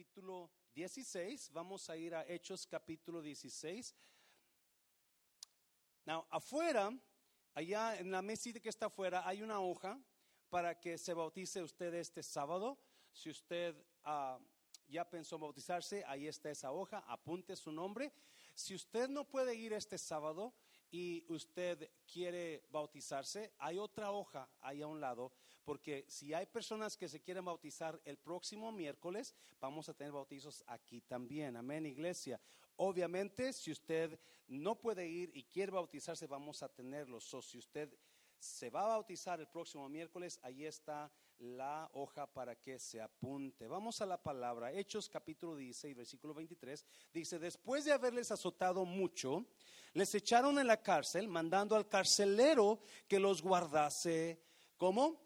capítulo 16. Vamos a ir a Hechos capítulo 16. Now, afuera, allá en la mesita que está afuera, hay una hoja para que se bautice usted este sábado. Si usted ah, ya pensó bautizarse, ahí está esa hoja, apunte su nombre. Si usted no puede ir este sábado y usted quiere bautizarse, hay otra hoja ahí a un lado, porque si hay personas que se quieren bautizar el próximo miércoles, vamos a tener bautizos aquí también. Amén, iglesia. Obviamente, si usted no puede ir y quiere bautizarse, vamos a tenerlos. O si usted se va a bautizar el próximo miércoles, ahí está la hoja para que se apunte. Vamos a la palabra. Hechos capítulo 16, versículo 23. Dice, después de haberles azotado mucho, les echaron en la cárcel, mandando al carcelero que los guardase. ¿Cómo?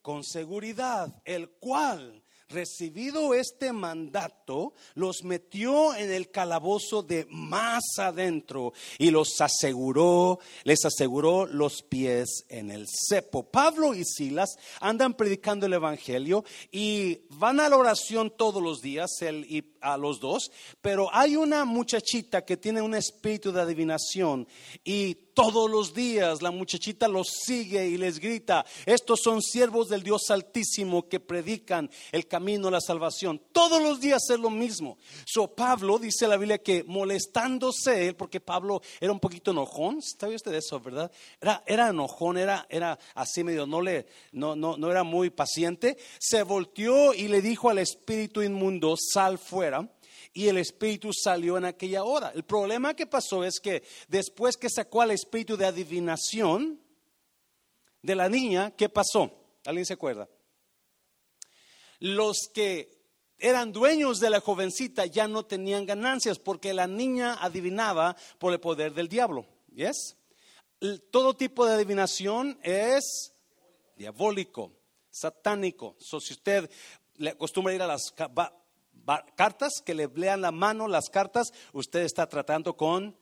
Con seguridad, el cual recibido este mandato, los metió en el calabozo de más adentro y los aseguró, les aseguró los pies en el cepo. Pablo y Silas andan predicando el evangelio y van a la oración todos los días, él y a los dos, pero hay una muchachita que tiene un espíritu de adivinación y todos los días la muchachita los sigue y les grita, estos son siervos del Dios Altísimo que predican el camino a la salvación. Todos los días es lo mismo. So Pablo dice la Biblia que molestándose porque Pablo era un poquito enojón, ¿sabe usted eso, verdad? Era, era enojón, era, era así medio, no, le, no, no, no era muy paciente, se volteó y le dijo al espíritu inmundo, sal fuera y el espíritu salió en aquella hora. El problema que pasó es que después que sacó al espíritu de adivinación de la niña, ¿qué pasó? ¿Alguien se acuerda? Los que eran dueños de la jovencita ya no tenían ganancias porque la niña adivinaba por el poder del diablo. ¿Yes? Todo tipo de adivinación es diabólico, satánico. So, si usted le acostumbra ir a las cartas, que le lean la mano las cartas, usted está tratando con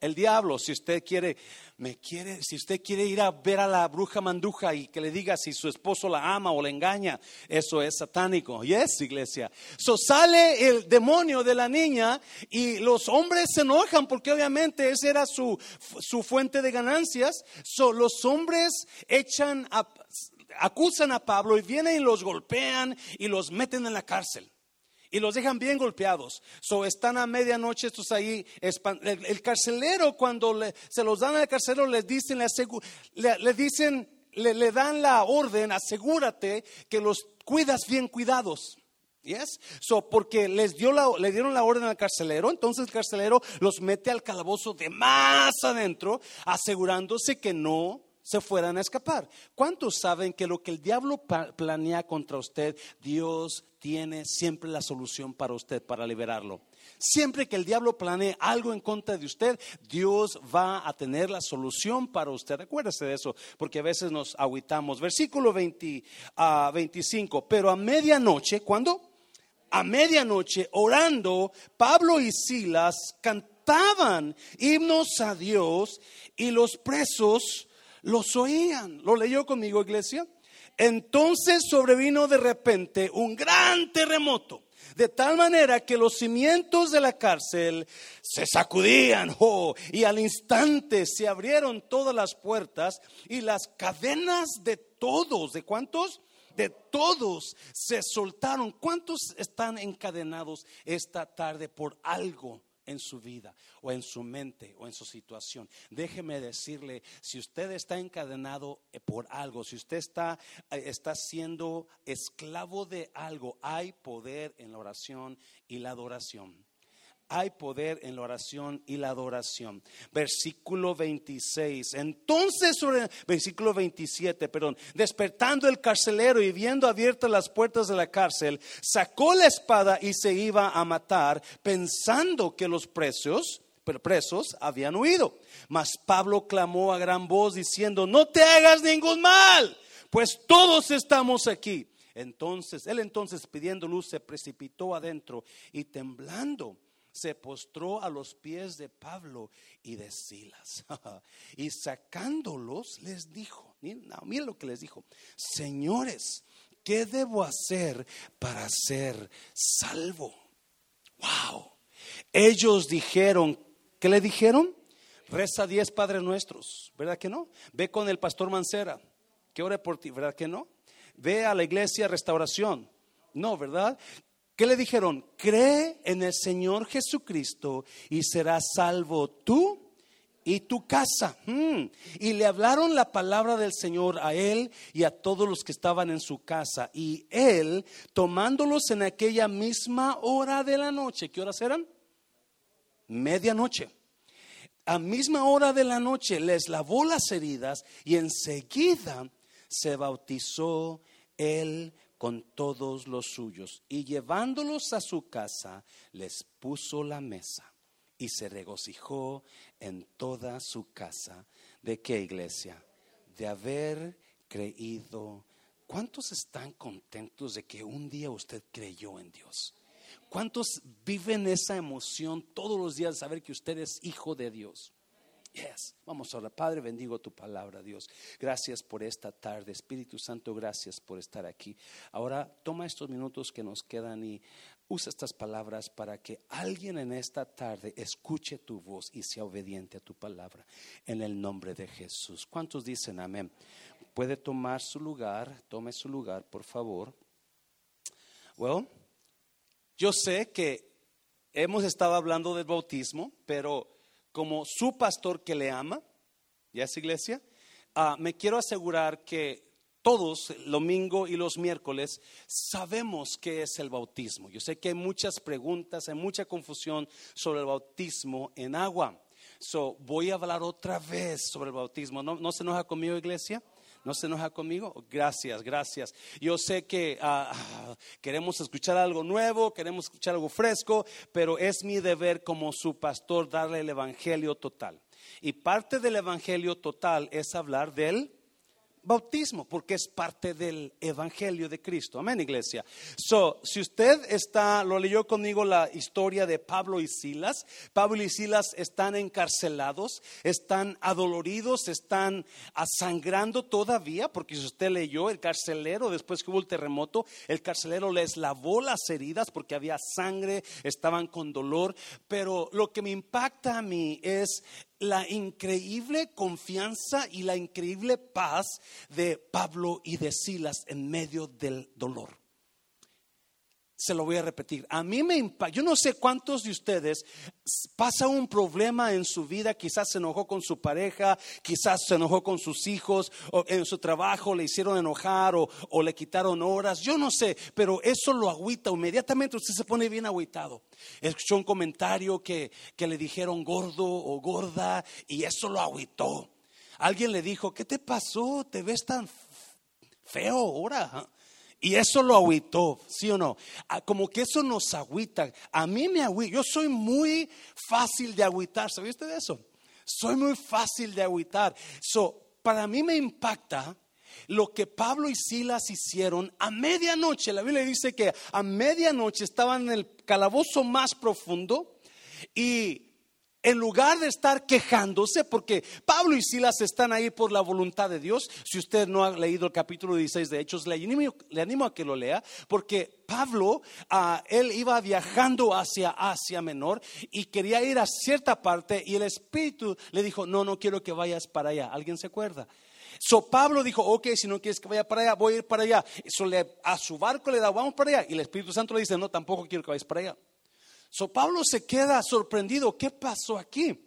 el diablo. Si usted quiere, me quiere, si usted quiere ir a ver a la bruja manduja y que le diga si su esposo la ama o la engaña, eso es satánico. Y es iglesia. So sale el demonio de la niña y los hombres se enojan porque obviamente esa era su, su fuente de ganancias. So los hombres echan acusan a Pablo y vienen y los golpean y los meten en la cárcel y los dejan bien golpeados. So están a medianoche estos ahí. El, carcelero, cuando se los dan al carcelero, les dicen, le, dicen, le, dan la orden, asegúrate que los cuidas bien cuidados. Yes? So, porque les dio la, le dieron la orden al carcelero, entonces el carcelero los mete al calabozo de más adentro, asegurándose que no se fueran a escapar. ¿Cuántos saben que lo que el diablo planea contra usted, Dios tiene siempre la solución para usted, para liberarlo? Siempre que el diablo planee algo en contra de usted, Dios va a tener la solución para usted. Recuérdese de eso, porque a veces nos aguitamos. Versículo 20, 25. Pero a medianoche, ¿cuándo? A medianoche, orando, Pablo y Silas cantaban himnos a Dios y los presos los oían. ¿Lo leyó conmigo, iglesia? Entonces sobrevino de repente un gran terremoto, de tal manera que los cimientos de la cárcel se sacudían oh, y al instante se abrieron todas las puertas y las cadenas de todos, ¿de cuántos? De todos se soltaron. ¿Cuántos están encadenados esta tarde por algo? En su vida o en su mente o en su situación. Déjeme decirle, si usted está encadenado eh, por algo, si usted está, eh, está siendo esclavo de algo, hay poder en la oración y la adoración hay poder en la oración y la adoración. Versículo 26. Entonces, versículo 27, perdón, despertando el carcelero y viendo abiertas las puertas de la cárcel, sacó la espada y se iba a matar, pensando que los presos, presos habían huido. Mas Pablo clamó a gran voz diciendo, no te hagas ningún mal, pues todos estamos aquí. Entonces, él entonces pidiendo luz se precipitó adentro y temblando se postró a los pies de Pablo y de Silas. y sacándolos les dijo, miren lo que les dijo, señores, ¿qué debo hacer para ser salvo? Wow. Ellos dijeron, ¿qué le dijeron? Reza diez Padres Nuestros, ¿verdad que no? Ve con el pastor Mancera, que ore por ti, ¿verdad que no? Ve a la iglesia Restauración, no, ¿verdad? ¿Qué le dijeron? Cree en el Señor Jesucristo y serás salvo tú y tu casa. Mm. Y le hablaron la palabra del Señor a él y a todos los que estaban en su casa. Y él, tomándolos en aquella misma hora de la noche, ¿qué horas eran? Medianoche. A misma hora de la noche les lavó las heridas y enseguida se bautizó él con todos los suyos y llevándolos a su casa les puso la mesa y se regocijó en toda su casa. ¿De qué iglesia? De haber creído. ¿Cuántos están contentos de que un día usted creyó en Dios? ¿Cuántos viven esa emoción todos los días de saber que usted es hijo de Dios? Yes. Vamos ahora, Padre, bendigo tu palabra, Dios. Gracias por esta tarde. Espíritu Santo, gracias por estar aquí. Ahora toma estos minutos que nos quedan y usa estas palabras para que alguien en esta tarde escuche tu voz y sea obediente a tu palabra. En el nombre de Jesús. ¿Cuántos dicen amén? Puede tomar su lugar, tome su lugar, por favor. Well, yo sé que hemos estado hablando del bautismo, pero como su pastor que le ama, ¿ya es iglesia? Ah, me quiero asegurar que todos, domingo y los miércoles, sabemos qué es el bautismo. Yo sé que hay muchas preguntas, hay mucha confusión sobre el bautismo en agua. So, voy a hablar otra vez sobre el bautismo. ¿No, no se enoja conmigo, iglesia? ¿No se enoja conmigo? Gracias, gracias. Yo sé que ah, queremos escuchar algo nuevo, queremos escuchar algo fresco, pero es mi deber como su pastor darle el Evangelio total. Y parte del Evangelio total es hablar del bautismo, porque es parte del evangelio de Cristo. Amén, iglesia. So, si usted está, lo leyó conmigo la historia de Pablo y Silas. Pablo y Silas están encarcelados, están adoloridos, están asangrando todavía, porque si usted leyó el carcelero, después que hubo el terremoto, el carcelero les lavó las heridas porque había sangre, estaban con dolor. Pero lo que me impacta a mí es la increíble confianza y la increíble paz de Pablo y de Silas en medio del dolor. Se lo voy a repetir. A mí me impacta. Yo no sé cuántos de ustedes pasa un problema en su vida. Quizás se enojó con su pareja, quizás se enojó con sus hijos, en su trabajo le hicieron enojar o, o le quitaron horas. Yo no sé, pero eso lo agüita. Inmediatamente usted se pone bien agüitado. Escuchó un comentario que, que le dijeron gordo o gorda y eso lo agüitó. Alguien le dijo, ¿qué te pasó? ¿Te ves tan feo ahora? Y eso lo agüitó, ¿sí o no? Ah, como que eso nos agüita. A mí me agüita. Yo soy muy fácil de agüitar. ¿Sabía usted eso? Soy muy fácil de agüitar. So, para mí me impacta lo que Pablo y Silas hicieron a medianoche. La Biblia dice que a medianoche estaban en el calabozo más profundo y en lugar de estar quejándose, porque Pablo y Silas están ahí por la voluntad de Dios, si usted no ha leído el capítulo 16 de Hechos, le animo, a que lo lea, porque Pablo, ah, él iba viajando hacia Asia Menor y quería ir a cierta parte y el Espíritu le dijo, no, no quiero que vayas para allá. ¿Alguien se acuerda? So Pablo dijo, ok, si no quieres que vaya para allá, voy a ir para allá. So le, a su barco le da, vamos para allá. Y el Espíritu Santo le dice, no, tampoco quiero que vayas para allá. So Pablo se queda sorprendido. ¿Qué pasó aquí?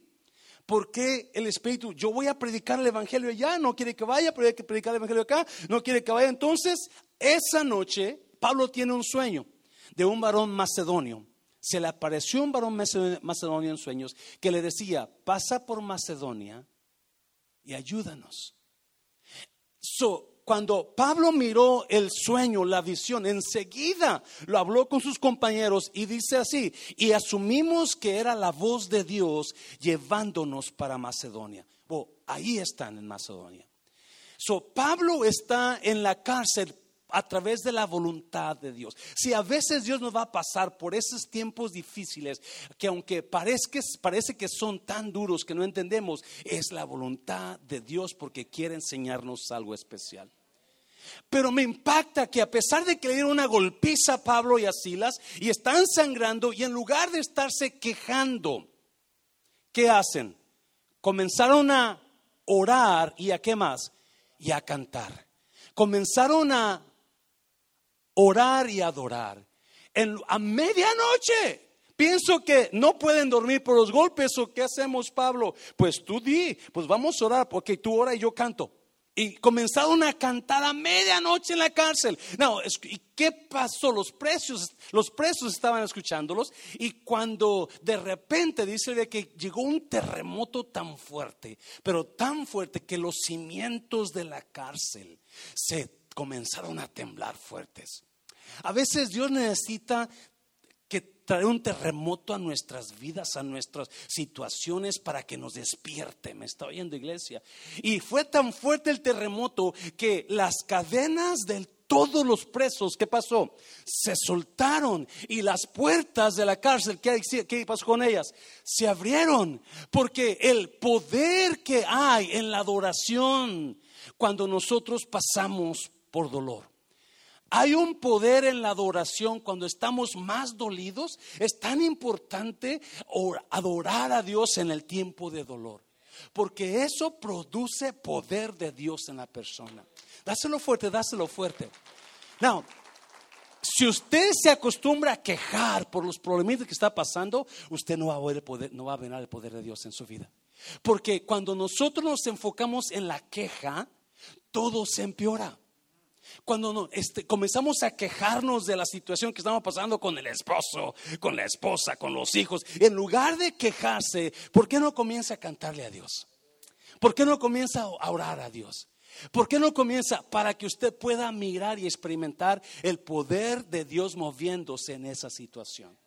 ¿Por qué el Espíritu? Yo voy a predicar el Evangelio allá, no quiere que vaya, pero hay que predicar el Evangelio acá, no quiere que vaya. Entonces, esa noche, Pablo tiene un sueño de un varón macedonio. Se le apareció un varón macedonio en sueños que le decía, pasa por Macedonia y ayúdanos. So, cuando Pablo miró el sueño, la visión, enseguida lo habló con sus compañeros y dice así, y asumimos que era la voz de Dios llevándonos para Macedonia. Oh, ahí están en Macedonia. So, Pablo está en la cárcel a través de la voluntad de Dios. Si a veces Dios nos va a pasar por esos tiempos difíciles, que aunque parezca, parece que son tan duros que no entendemos, es la voluntad de Dios porque quiere enseñarnos algo especial. Pero me impacta que a pesar de que le dieron una golpiza a Pablo y a Silas y están sangrando y en lugar de estarse quejando, ¿qué hacen? Comenzaron a orar y a qué más? Y a cantar. Comenzaron a orar y adorar. En, a medianoche. Pienso que no pueden dormir por los golpes o qué hacemos, Pablo. Pues tú di, pues vamos a orar, porque tú ora y yo canto. Y comenzaron a cantar a medianoche en la cárcel. No, ¿y qué pasó? Los presos, los presos estaban escuchándolos y cuando de repente dice que llegó un terremoto tan fuerte, pero tan fuerte que los cimientos de la cárcel se comenzaron a temblar fuertes. A veces Dios necesita que traer un terremoto a nuestras vidas, a nuestras situaciones para que nos despierte. Me está oyendo iglesia. Y fue tan fuerte el terremoto que las cadenas de todos los presos, ¿qué pasó? Se soltaron y las puertas de la cárcel, ¿qué, ¿qué, pasó con ellas? Se abrieron porque el poder que hay en la adoración cuando nosotros pasamos por dolor. Hay un poder en la adoración cuando estamos más dolidos. Es tan importante adorar a Dios en el tiempo de dolor. Porque eso produce poder de Dios en la persona. Dáselo fuerte, dáselo fuerte. Now, si usted se acostumbra a quejar por los problemas que está pasando, usted no va a ver el poder, no va a ver el poder de Dios en su vida. Porque cuando nosotros nos enfocamos en la queja, todo se empeora. Cuando no, este, comenzamos a quejarnos de la situación que estamos pasando con el esposo, con la esposa, con los hijos, en lugar de quejarse, ¿por qué no comienza a cantarle a Dios? ¿Por qué no comienza a orar a Dios? ¿Por qué no comienza? Para que usted pueda mirar y experimentar el poder de Dios moviéndose en esa situación.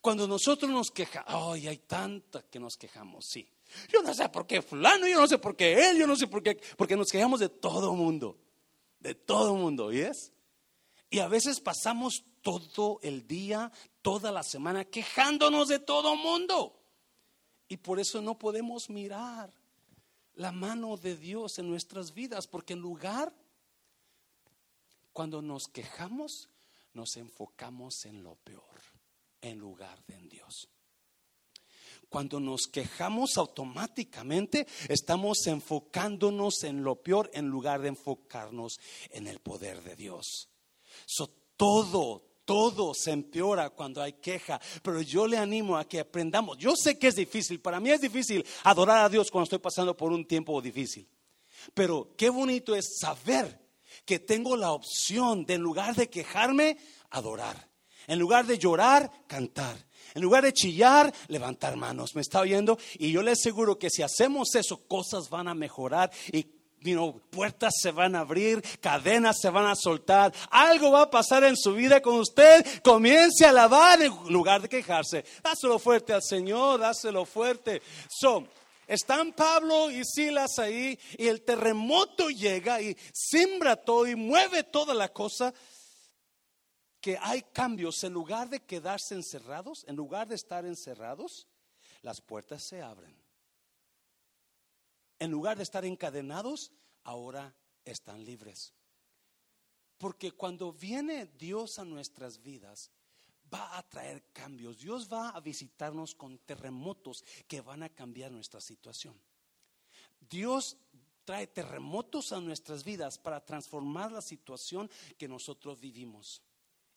Cuando nosotros nos quejamos, ay, hay tanta que nos quejamos, sí. Yo no sé por qué fulano, yo no sé por qué él, yo no sé por qué, porque nos quejamos de todo mundo de todo el mundo, ¿yes? Y a veces pasamos todo el día, toda la semana quejándonos de todo el mundo. Y por eso no podemos mirar la mano de Dios en nuestras vidas, porque en lugar, cuando nos quejamos, nos enfocamos en lo peor, en lugar de en Dios. Cuando nos quejamos automáticamente, estamos enfocándonos en lo peor en lugar de enfocarnos en el poder de Dios. todo, todo se empeora cuando hay queja, pero yo le animo a que aprendamos. Yo sé que es difícil, para mí es difícil adorar a Dios cuando estoy pasando por un tiempo difícil. Pero qué bonito es saber que tengo la opción de en lugar de quejarme, adorar. En lugar de llorar, cantar. En lugar de chillar, levantar manos. ¿Me está oyendo? Y yo le aseguro que si hacemos eso, cosas van a mejorar y puertas se van a abrir, cadenas se van a soltar, algo va a pasar en su vida con usted. Comience a alabar en lugar de quejarse. Dáselo fuerte al Señor, dáselo fuerte. So, están Pablo y Silas ahí y el terremoto llega y siembra todo y mueve toda la cosa que hay cambios, en lugar de quedarse encerrados, en lugar de estar encerrados, las puertas se abren. En lugar de estar encadenados, ahora están libres. Porque cuando viene Dios a nuestras vidas, va a traer cambios. Dios va a visitarnos con terremotos que van a cambiar nuestra situación. Dios trae terremotos a nuestras vidas para transformar la situación que nosotros vivimos.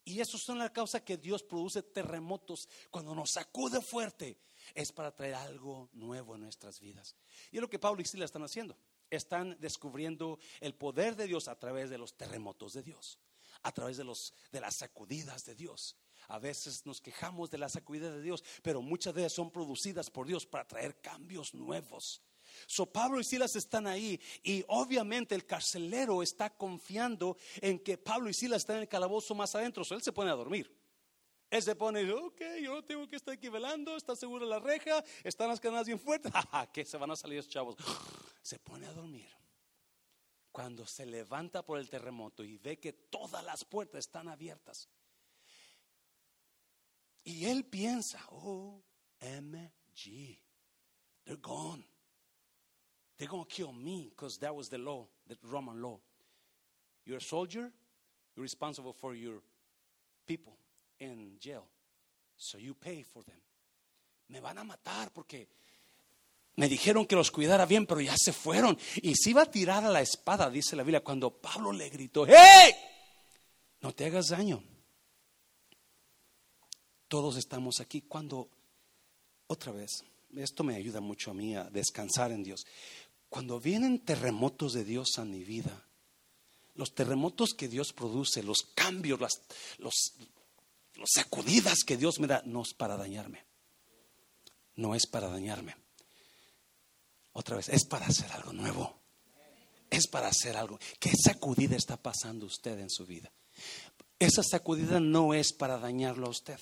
Y eso son la causa que Dios produce terremotos cuando nos sacude fuerte. Es para traer algo nuevo en nuestras vidas. Y es lo que Pablo y Silas están haciendo. Están descubriendo el poder de Dios a través de los terremotos de Dios, a través de, los, de las sacudidas de Dios. A veces nos quejamos de las sacudidas de Dios, pero muchas de ellas son producidas por Dios para traer cambios nuevos. So Pablo y Silas están ahí y obviamente el carcelero está confiando en que Pablo y Silas están en el calabozo más adentro. So él se pone a dormir. Él se pone, ok, yo tengo que estar aquí velando, está segura la reja, están las cadenas bien fuertes, que se van a salir los chavos. Se pone a dormir. Cuando se levanta por el terremoto y ve que todas las puertas están abiertas. Y él piensa, oh, MG, they're gone. They're going to kill me because that was the law, the Roman law. You're a soldier, you're responsible for your people in jail. So you pay for them. Me van a matar porque me dijeron que los cuidara bien, pero ya se fueron. Y se iba a tirar a la espada, dice la Biblia, cuando Pablo le gritó, ¡Hey! No te hagas daño. Todos estamos aquí cuando, otra vez, esto me ayuda mucho a mí a descansar en Dios. Cuando vienen terremotos de Dios a mi vida, los terremotos que Dios produce, los cambios, las los, sacudidas que Dios me da, no es para dañarme. No es para dañarme. Otra vez, es para hacer algo nuevo. Es para hacer algo. ¿Qué sacudida está pasando usted en su vida? Esa sacudida no es para dañarlo a usted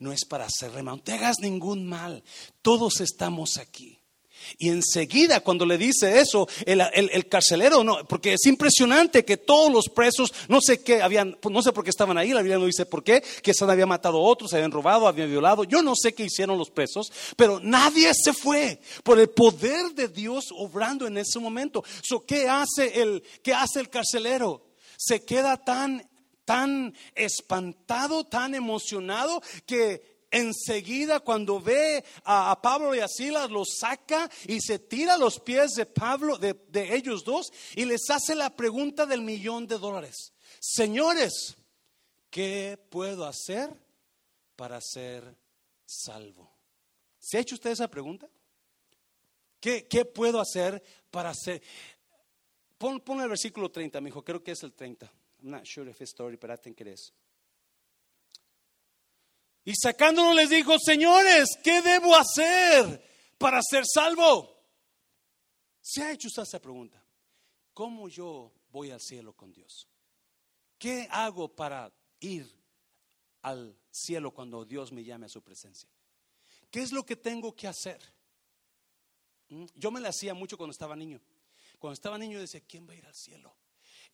no es para hacerle mal. No te hagas ningún mal. Todos estamos aquí. Y enseguida cuando le dice eso, el, carcelero, no, porque es impresionante que todos los presos, no sé qué, habían, no sé por qué estaban ahí, la Biblia no dice por qué, que se había matado a otros, habían robado, habían violado, yo no sé qué hicieron los presos, pero nadie se fue por el poder de Dios obrando en ese momento. ¿Qué hace el, qué hace el carcelero? Se queda tan tan espantado, tan emocionado, que enseguida cuando ve a, Pablo y a Silas los saca y se tira los pies de Pablo, de, ellos dos, y les hace la pregunta del millón de dólares. Señores, ¿qué puedo hacer para ser salvo? ¿Se ha hecho usted esa pregunta? ¿Qué, puedo hacer para ser? Pon, pon el versículo 30, mi hijo, creo que es el 30. I'm not sure if it's story, but I think it is. Y sacándolo les dijo, señores, ¿qué debo hacer para ser salvo? ¿Se ha hecho usted esa pregunta? ¿Cómo yo voy al cielo con Dios? ¿Qué hago para ir al cielo cuando Dios me llame a su presencia? ¿Qué es lo que tengo que hacer? ¿Mm? Yo me la hacía mucho cuando estaba niño. Cuando estaba niño decía, ¿quién va a ir al cielo?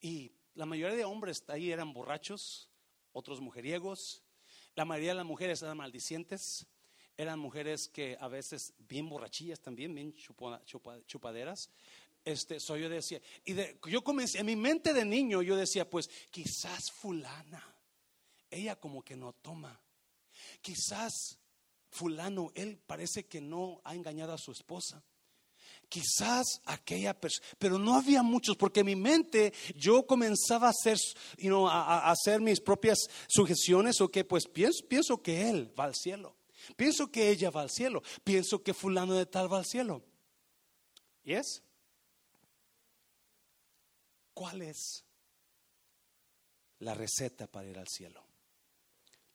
Y la mayoría de hombres ahí eran borrachos, otros mujeriegos. La mayoría de las mujeres eran maldicientes. Eran mujeres que a veces bien borrachillas también, bien chupaderas. Este, soy yo decía, y yo comencé, en mi mente de niño yo decía, pues quizás fulana, ella como que no toma. Quizás fulano, él parece que no ha engañado a su esposa quizás aquella persona, pero no había muchos, porque en mi mente yo comenzaba a hacer, mis propias sugestiones, o que pues pienso, pienso que él va al cielo, pienso que ella va al cielo, pienso que fulano de tal va al cielo. ¿Yes? ¿Cuál es la receta para ir al cielo?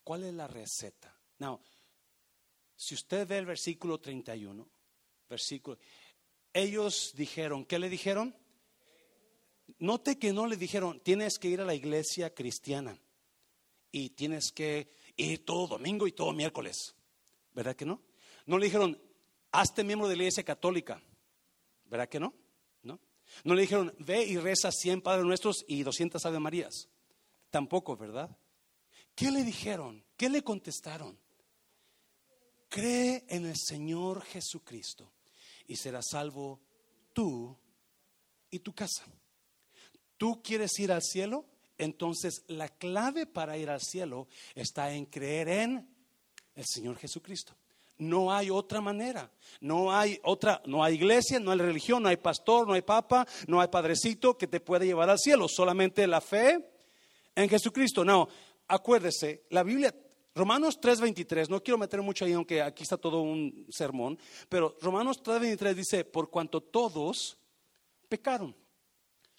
¿Cuál es la receta? Now, si usted ve el versículo 31, versículo, ellos dijeron, ¿qué le dijeron? Note que no le dijeron, tienes que ir a la iglesia cristiana y tienes que ir todo domingo y todo miércoles. ¿Verdad que no? No le dijeron, hazte miembro de la iglesia católica. ¿Verdad que no? No. No le dijeron, ve y reza 100 Padres Nuestros y 200 Ave Marías. Tampoco, ¿verdad? ¿Qué le dijeron? ¿Qué le contestaron? Cree en el Señor Jesucristo y serás salvo tú y tu casa. ¿Tú quieres ir al cielo? Entonces la clave para ir al cielo está en creer en el Señor Jesucristo. No hay otra manera. No hay otra, no hay iglesia, no hay religión, no hay pastor, no hay papa, no hay padrecito que te pueda llevar al cielo. Solamente la fe en Jesucristo. No, acuérdese, la Biblia Romanos 3:23, no quiero meter mucho ahí, aunque aquí está todo un sermón, pero Romanos 3:23 dice, por cuanto todos pecaron.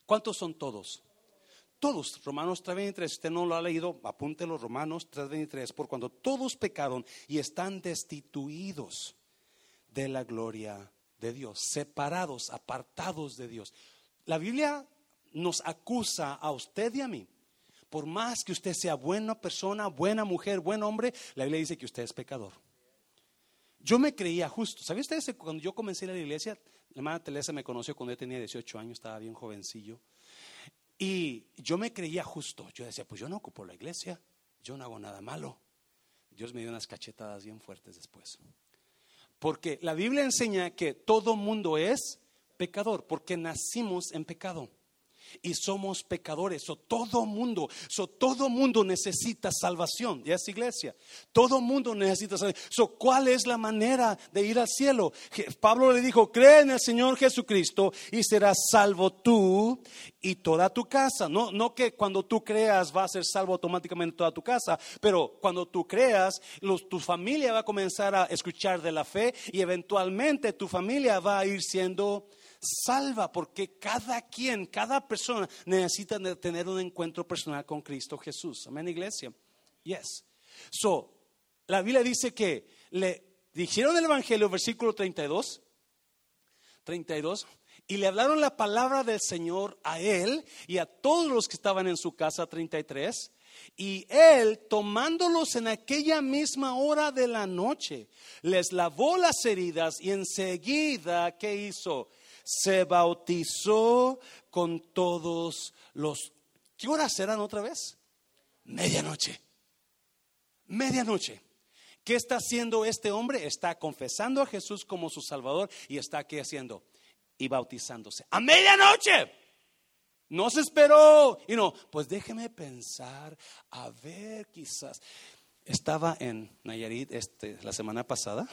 ¿Cuántos son todos? Todos, Romanos 3:23, si usted no lo ha leído, apúntelo, Romanos 3:23, por cuanto todos pecaron y están destituidos de la gloria de Dios, separados, apartados de Dios. La Biblia nos acusa a usted y a mí por más que usted sea buena persona, buena mujer, buen hombre, la Biblia dice que usted es pecador. Yo me creía justo. ¿Sabía usted que cuando yo comencé a la iglesia, la hermana Teresa me conoció cuando yo tenía 18 años, estaba bien jovencillo. Y yo me creía justo. Yo decía, pues yo no ocupo la iglesia, yo no hago nada malo. Dios me dio unas cachetadas bien fuertes después. Porque la Biblia enseña que todo mundo es pecador, porque nacimos en pecado. Y somos pecadores. So, todo mundo, so, todo mundo necesita salvación. ¿Ya es iglesia? Todo mundo necesita salvación. So, ¿Cuál es la manera de ir al cielo? Pablo le dijo, cree en el Señor Jesucristo y serás salvo tú y toda tu casa. No, no que cuando tú creas va a ser salvo automáticamente toda tu casa, pero cuando tú creas, tu familia va a comenzar a escuchar de la fe y eventualmente tu familia va a ir siendo salva, porque cada quien, cada persona necesita tener un encuentro personal con Cristo Jesús. Amén, iglesia. Yes. So, la Biblia dice que le dijeron el Evangelio, versículo 32, 32, y le hablaron la palabra del Señor a él y a todos los que estaban en su casa, 33. Y él, tomándolos en aquella misma hora de la noche, les lavó las heridas y enseguida, ¿qué hizo? Se bautizó con todos los... ¿Qué horas eran otra vez? Medianoche. Medianoche. ¿Qué está haciendo este hombre? Está confesando a Jesús como su Salvador y está aquí haciendo y bautizándose. A medianoche. No se esperó. Y no, pues déjeme pensar, a ver, quizás. Estaba en Nayarit este, la semana pasada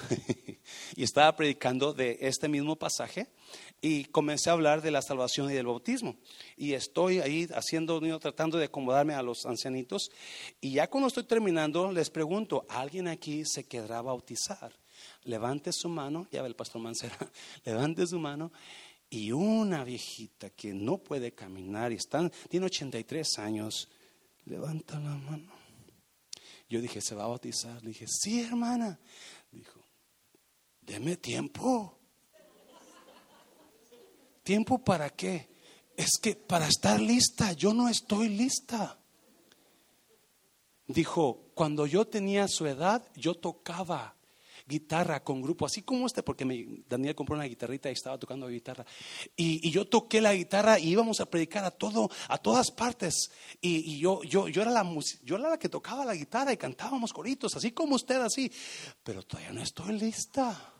y estaba predicando de este mismo pasaje y comencé a hablar de la salvación y del bautismo. Y estoy ahí haciendo, tratando de acomodarme a los ancianitos. Y ya cuando estoy terminando, les pregunto, ¿alguien aquí se quedará bautizar? Levante su mano, ya ve el pastor Mancera, levante su mano. Y una viejita que no puede caminar y está, tiene 83 años, levanta la mano. Yo dije, ¿se va a bautizar? Le dije, sí, hermana. Dijo, deme tiempo. ¿Tiempo para qué? Es que para estar lista, yo no estoy lista. Dijo, cuando yo tenía su edad, yo tocaba guitarra con grupo, así como este, porque Daniel compró una guitarrita y estaba tocando guitarra. Y, yo toqué la guitarra y íbamos a predicar a todo, a todas partes. Y, yo, yo, yo, era la, yo era la que tocaba la guitarra y cantábamos coritos, así como usted, así. Pero todavía no estoy lista.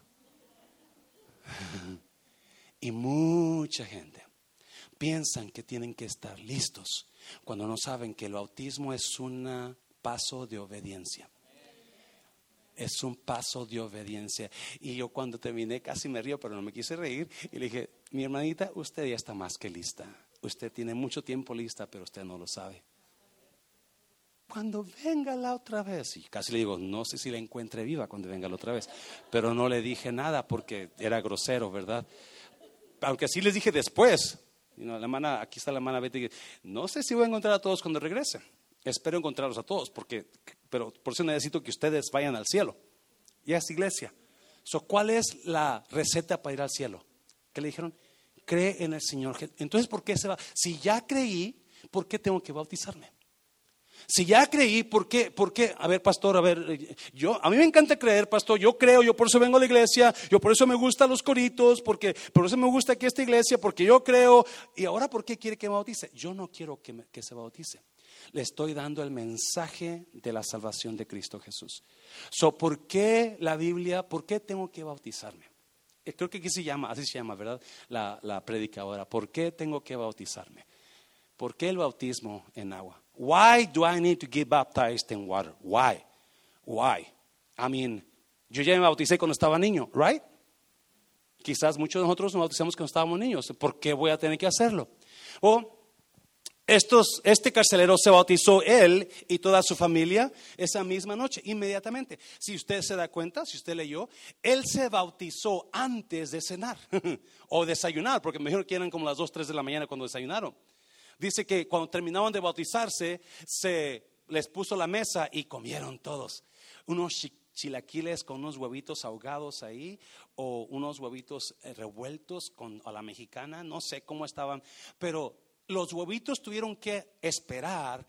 y mucha gente piensan que tienen que estar listos cuando no saben que el bautismo es un paso de obediencia es un paso de obediencia. Y yo cuando terminé casi me río, pero no me quise reír. Y le dije, mi hermanita, usted ya está más que lista. Usted tiene mucho tiempo lista, pero usted no lo sabe. Cuando venga la otra vez, y casi le digo, no sé si la encuentre viva cuando venga la otra vez, pero no le dije nada porque era grosero, ¿verdad? Aunque sí les dije después. la hermana, aquí está la hermana Betty, no sé si voy a encontrar a todos cuando regrese. Espero encontrarlos a todos, porque, pero por eso necesito que ustedes vayan al cielo. Y a esta iglesia. So, ¿Cuál es la receta para ir al cielo? ¿Qué le dijeron? Cree en el Señor. Entonces, ¿por qué se va? Si ya creí, ¿por qué tengo que bautizarme? Si ya creí, ¿por qué? ¿Por qué? A ver, pastor, a ver, yo, a mí me encanta creer, pastor, yo creo, yo por eso vengo a la iglesia, yo por eso me gustan los coritos, porque por eso me gusta aquí esta iglesia, porque yo creo. ¿Y ahora por qué quiere que me bautice? Yo no quiero que, que se bautice le estoy dando el mensaje de la salvación de Cristo Jesús. So, ¿Por qué la Biblia? ¿Por qué tengo que bautizarme? Eh, creo que aquí se llama, así se llama, ¿verdad? La, la predicadora. ¿Por qué tengo que bautizarme? ¿Por qué el bautismo en agua? Why do I need to get baptized in water? Why? Why? I mean, yo ya me bauticé cuando estaba niño, right? Quizás muchos de nosotros nos bautizamos cuando estábamos niños. ¿Por qué voy a tener que hacerlo? O estos, este carcelero se bautizó él y toda su familia esa misma noche, inmediatamente. Si usted se da cuenta, si usted leyó, él se bautizó antes de cenar o desayunar, porque me dijeron que eran como las 2, 3 de la mañana cuando desayunaron. Dice que cuando terminaban de bautizarse, se les puso la mesa y comieron todos. Unos chilaquiles con unos huevitos ahogados ahí o unos huevitos eh, revueltos con a la mexicana, no sé cómo estaban, pero los huevitos tuvieron que esperar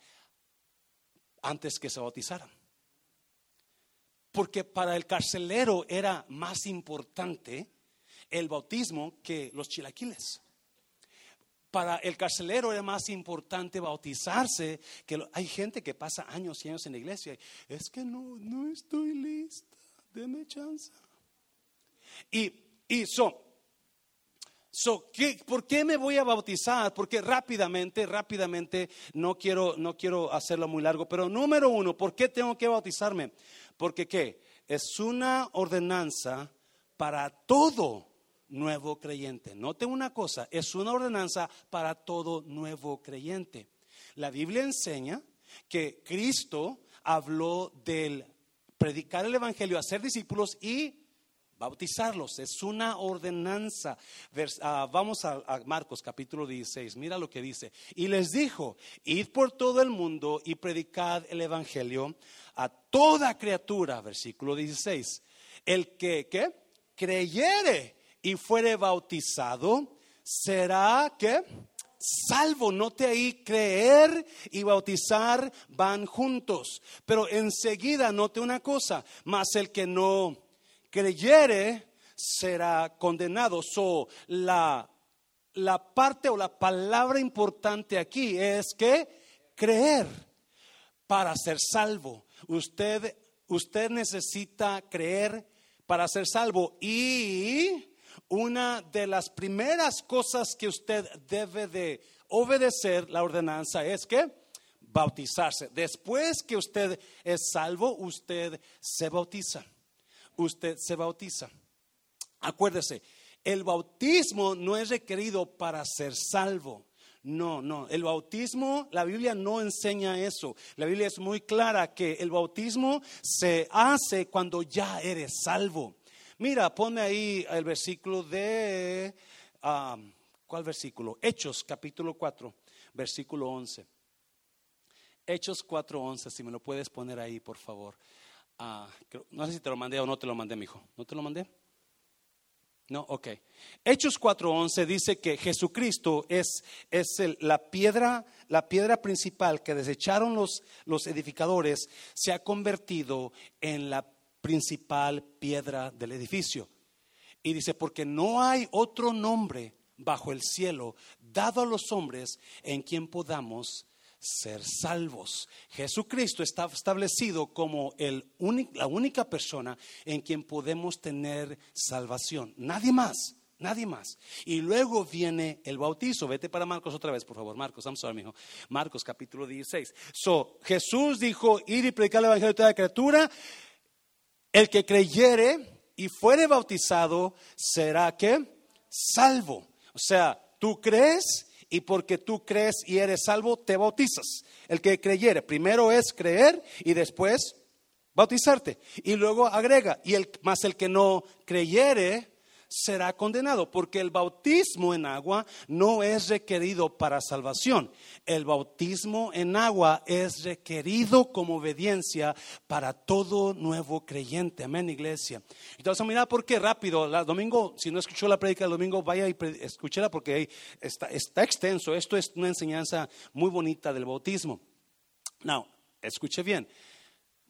antes que se bautizaran. Porque para el carcelero era más importante el bautismo que los chilaquiles. Para el carcelero era más importante bautizarse que hay gente que pasa años y años en la iglesia. Es que no, no estoy lista, deme chance. Y, y So, ¿qué, ¿Por qué me voy a bautizar? Porque rápidamente, rápidamente, no quiero, no quiero hacerlo muy largo, pero número uno, ¿por qué tengo que bautizarme? Porque qué? Es una ordenanza para todo nuevo creyente. Note una cosa, es una ordenanza para todo nuevo creyente. La Biblia enseña que Cristo habló del predicar el Evangelio, hacer discípulos y bautizarlos. Es una ordenanza. Ah, vamos a, Marcos capítulo 16. Mira lo que dice. Y les dijo, id por todo el mundo y predicad el Evangelio a toda criatura. Versículo 16. El que, ¿qué? Creyere y fuere bautizado, será que salvo. Note ahí, creer y bautizar van juntos. Pero enseguida note una cosa, más el que no creyere será condenado. So, la, la parte o la palabra importante aquí es que creer para ser salvo. Usted, usted necesita creer para ser salvo y una de las primeras cosas que usted debe de obedecer la ordenanza es que bautizarse. Después que usted es salvo, usted se bautiza. Usted se bautiza. Acuérdese, el bautismo no es requerido para ser salvo. No, no, el bautismo, la Biblia no enseña eso. La Biblia es muy clara que el bautismo se hace cuando ya eres salvo. Mira, ponme ahí el versículo de, ¿cuál versículo? Hechos capítulo 4, versículo 11. Hechos 4, 11, si me lo puedes poner ahí, por favor. Ah, no sé si te lo mandé o no te lo mandé, mi hijo. ¿No te lo mandé? No, ok. Hechos 4:11 dice que Jesucristo es, es la, piedra, la piedra principal que desecharon los, los edificadores, se ha convertido en la principal piedra del edificio. Y dice, porque no hay otro nombre bajo el cielo dado a los hombres en quien podamos ser salvos. Jesucristo está establecido como el la única persona en quien podemos tener salvación. Nadie más. Nadie más. Y luego viene el bautizo. Vete para Marcos otra vez, por favor. Marcos, I'm sorry, hijo. Marcos capítulo 16. So, Jesús dijo, ir y predicar el evangelio de toda criatura. El que creyere y fuere bautizado será que salvo. O sea, tú crees y porque tú crees y eres salvo, te bautizas. El que creyere, primero es creer y después bautizarte. Y luego agrega, y el más el que no creyere será condenado, porque el bautismo en agua no es requerido para salvación. El bautismo en agua es requerido como obediencia para todo nuevo creyente. Amén, iglesia. Entonces, mira por qué rápido. El domingo, si no escuchó la prédica el domingo, vaya y escúchela porque está, está extenso. Esto es una enseñanza muy bonita del bautismo. Now, escuche bien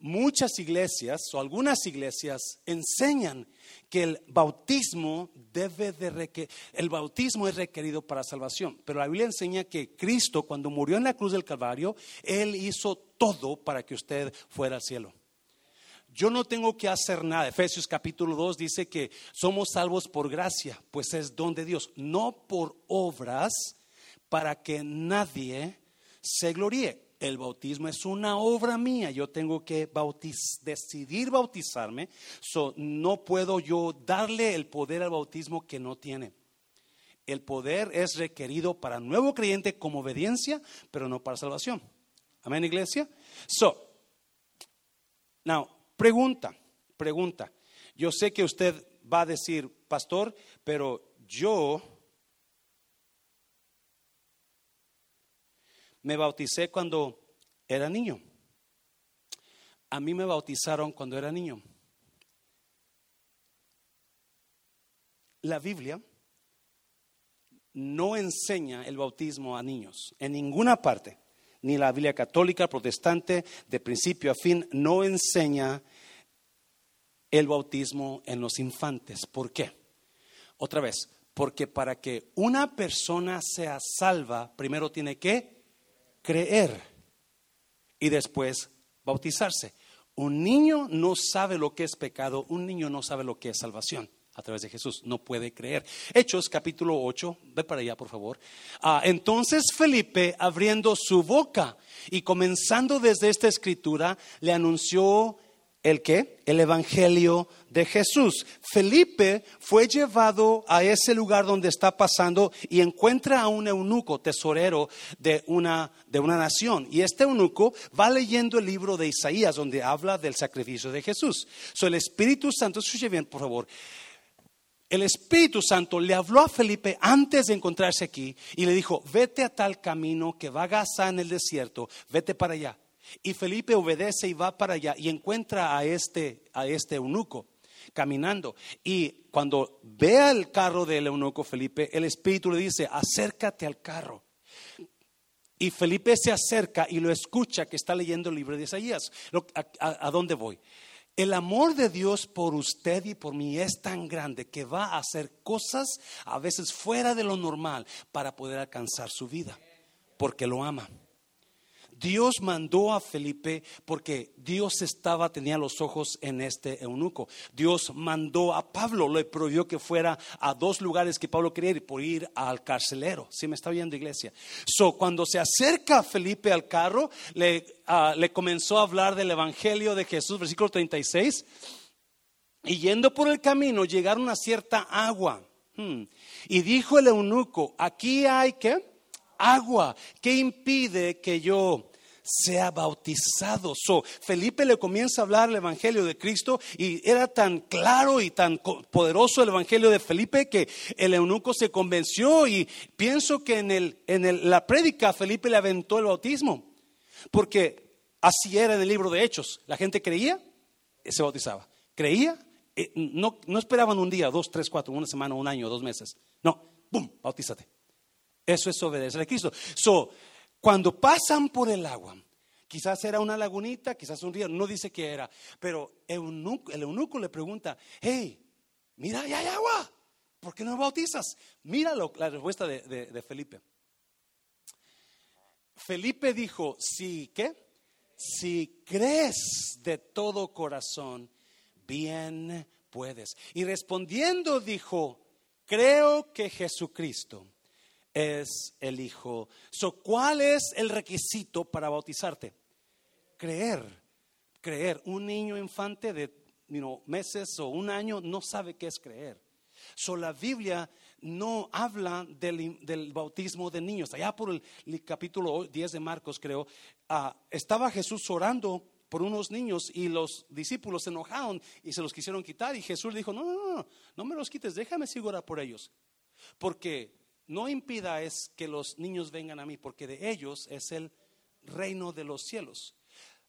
muchas iglesias o algunas iglesias enseñan que el bautismo debe de el bautismo es requerido para salvación, pero la Biblia enseña que Cristo cuando murió en la cruz del Calvario, él hizo todo para que usted fuera al cielo. Yo no tengo que hacer nada. Efesios capítulo 2 dice que somos salvos por gracia, pues es don de Dios, no por obras para que nadie se gloríe el bautismo es una obra mía. Yo tengo que decidir bautizarme. no puedo yo darle el poder al bautismo que no tiene. El poder es requerido para nuevo creyente como obediencia, pero no para salvación. Amén, iglesia. So, now, pregunta, pregunta. Yo sé que usted va a decir, pastor, pero yo me bauticé cuando era niño. A mí me bautizaron cuando era niño. La Biblia no enseña el bautismo a niños en ninguna parte. Ni la Biblia católica, protestante, de principio a fin, no enseña el bautismo en los infantes. ¿Por qué? Otra vez, porque para que una persona sea salva, primero tiene que creer y después bautizarse. Un niño no sabe lo que es pecado, un niño no sabe lo que es salvación. a través de Jesús. No puede creer. Hechos capítulo 8, ve para allá por favor. Ah, entonces Felipe, abriendo su boca y comenzando desde esta escritura, le anunció el qué? El Evangelio de Jesús. Felipe fue llevado a ese lugar donde está pasando y encuentra a un eunuco, tesorero de una, de una nación. Y este eunuco va leyendo el libro de Isaías, donde habla del sacrificio de Jesús. So, el Espíritu Santo, escuche bien, por favor. El Espíritu Santo le habló a Felipe antes de encontrarse aquí y le dijo, vete a tal camino que va a Gaza en el desierto, vete para allá. Y Felipe obedece y va para allá y encuentra a este, a este eunuco caminando. Y cuando ve el carro del eunuco Felipe, el Espíritu le dice, acércate al carro. Y Felipe se acerca y lo escucha que está leyendo el libro de Isaías. ¿A, a dónde voy? El amor de Dios por usted y por mí es tan grande que va a hacer cosas a veces fuera de lo normal para poder alcanzar su vida, porque lo ama. Dios mandó a Felipe porque Dios estaba, tenía los ojos en este eunuco. Dios mandó a Pablo, le prohibió que fuera a dos lugares que Pablo quería ir, por ir al carcelero. Si me está viendo, iglesia? So, cuando se acerca Felipe al carro, le, ah, comenzó a hablar del evangelio de Jesús, versículo 36. Y yendo por el camino, llegaron a cierta agua. Hmm. Y dijo el eunuco: Aquí hay que agua. ¿Qué impide que yo sea bautizado? So, Felipe le comienza a hablar el Evangelio de Cristo y era tan claro y tan poderoso el Evangelio de Felipe que el eunuco se convenció y pienso que en, el, en la prédica Felipe le aventó el bautismo, porque así era en el libro de Hechos. La gente creía, se bautizaba. Creía, eh, no, no esperaban un día, dos, tres, cuatro, una semana, un año, dos meses. No, ¡pum! Bautízate. Eso es obedecer a Cristo. So, cuando pasan por el agua, quizás era una lagunita, quizás un río, no dice que era, pero el eunuco, le pregunta, hey, mira, ya hay agua, ¿por qué no bautizas? Míralo, la respuesta de, de Felipe. Felipe dijo, sí, ¿qué? Si crees de todo corazón, bien puedes. Y respondiendo dijo, creo que Jesucristo es el Hijo. So, ¿Cuál es el requisito para bautizarte? Creer, creer. Un niño infante de meses o un año no sabe qué es creer. So, la Biblia no habla del, bautismo de niños. Allá por el, capítulo 10 de Marcos, creo, ah, estaba Jesús orando por unos niños y los discípulos se enojaron y se los quisieron quitar y Jesús dijo, no, no, no, no me los quites, déjame seguir orar por ellos. Porque no impida es que los niños vengan a mí, porque de ellos es el reino de los cielos.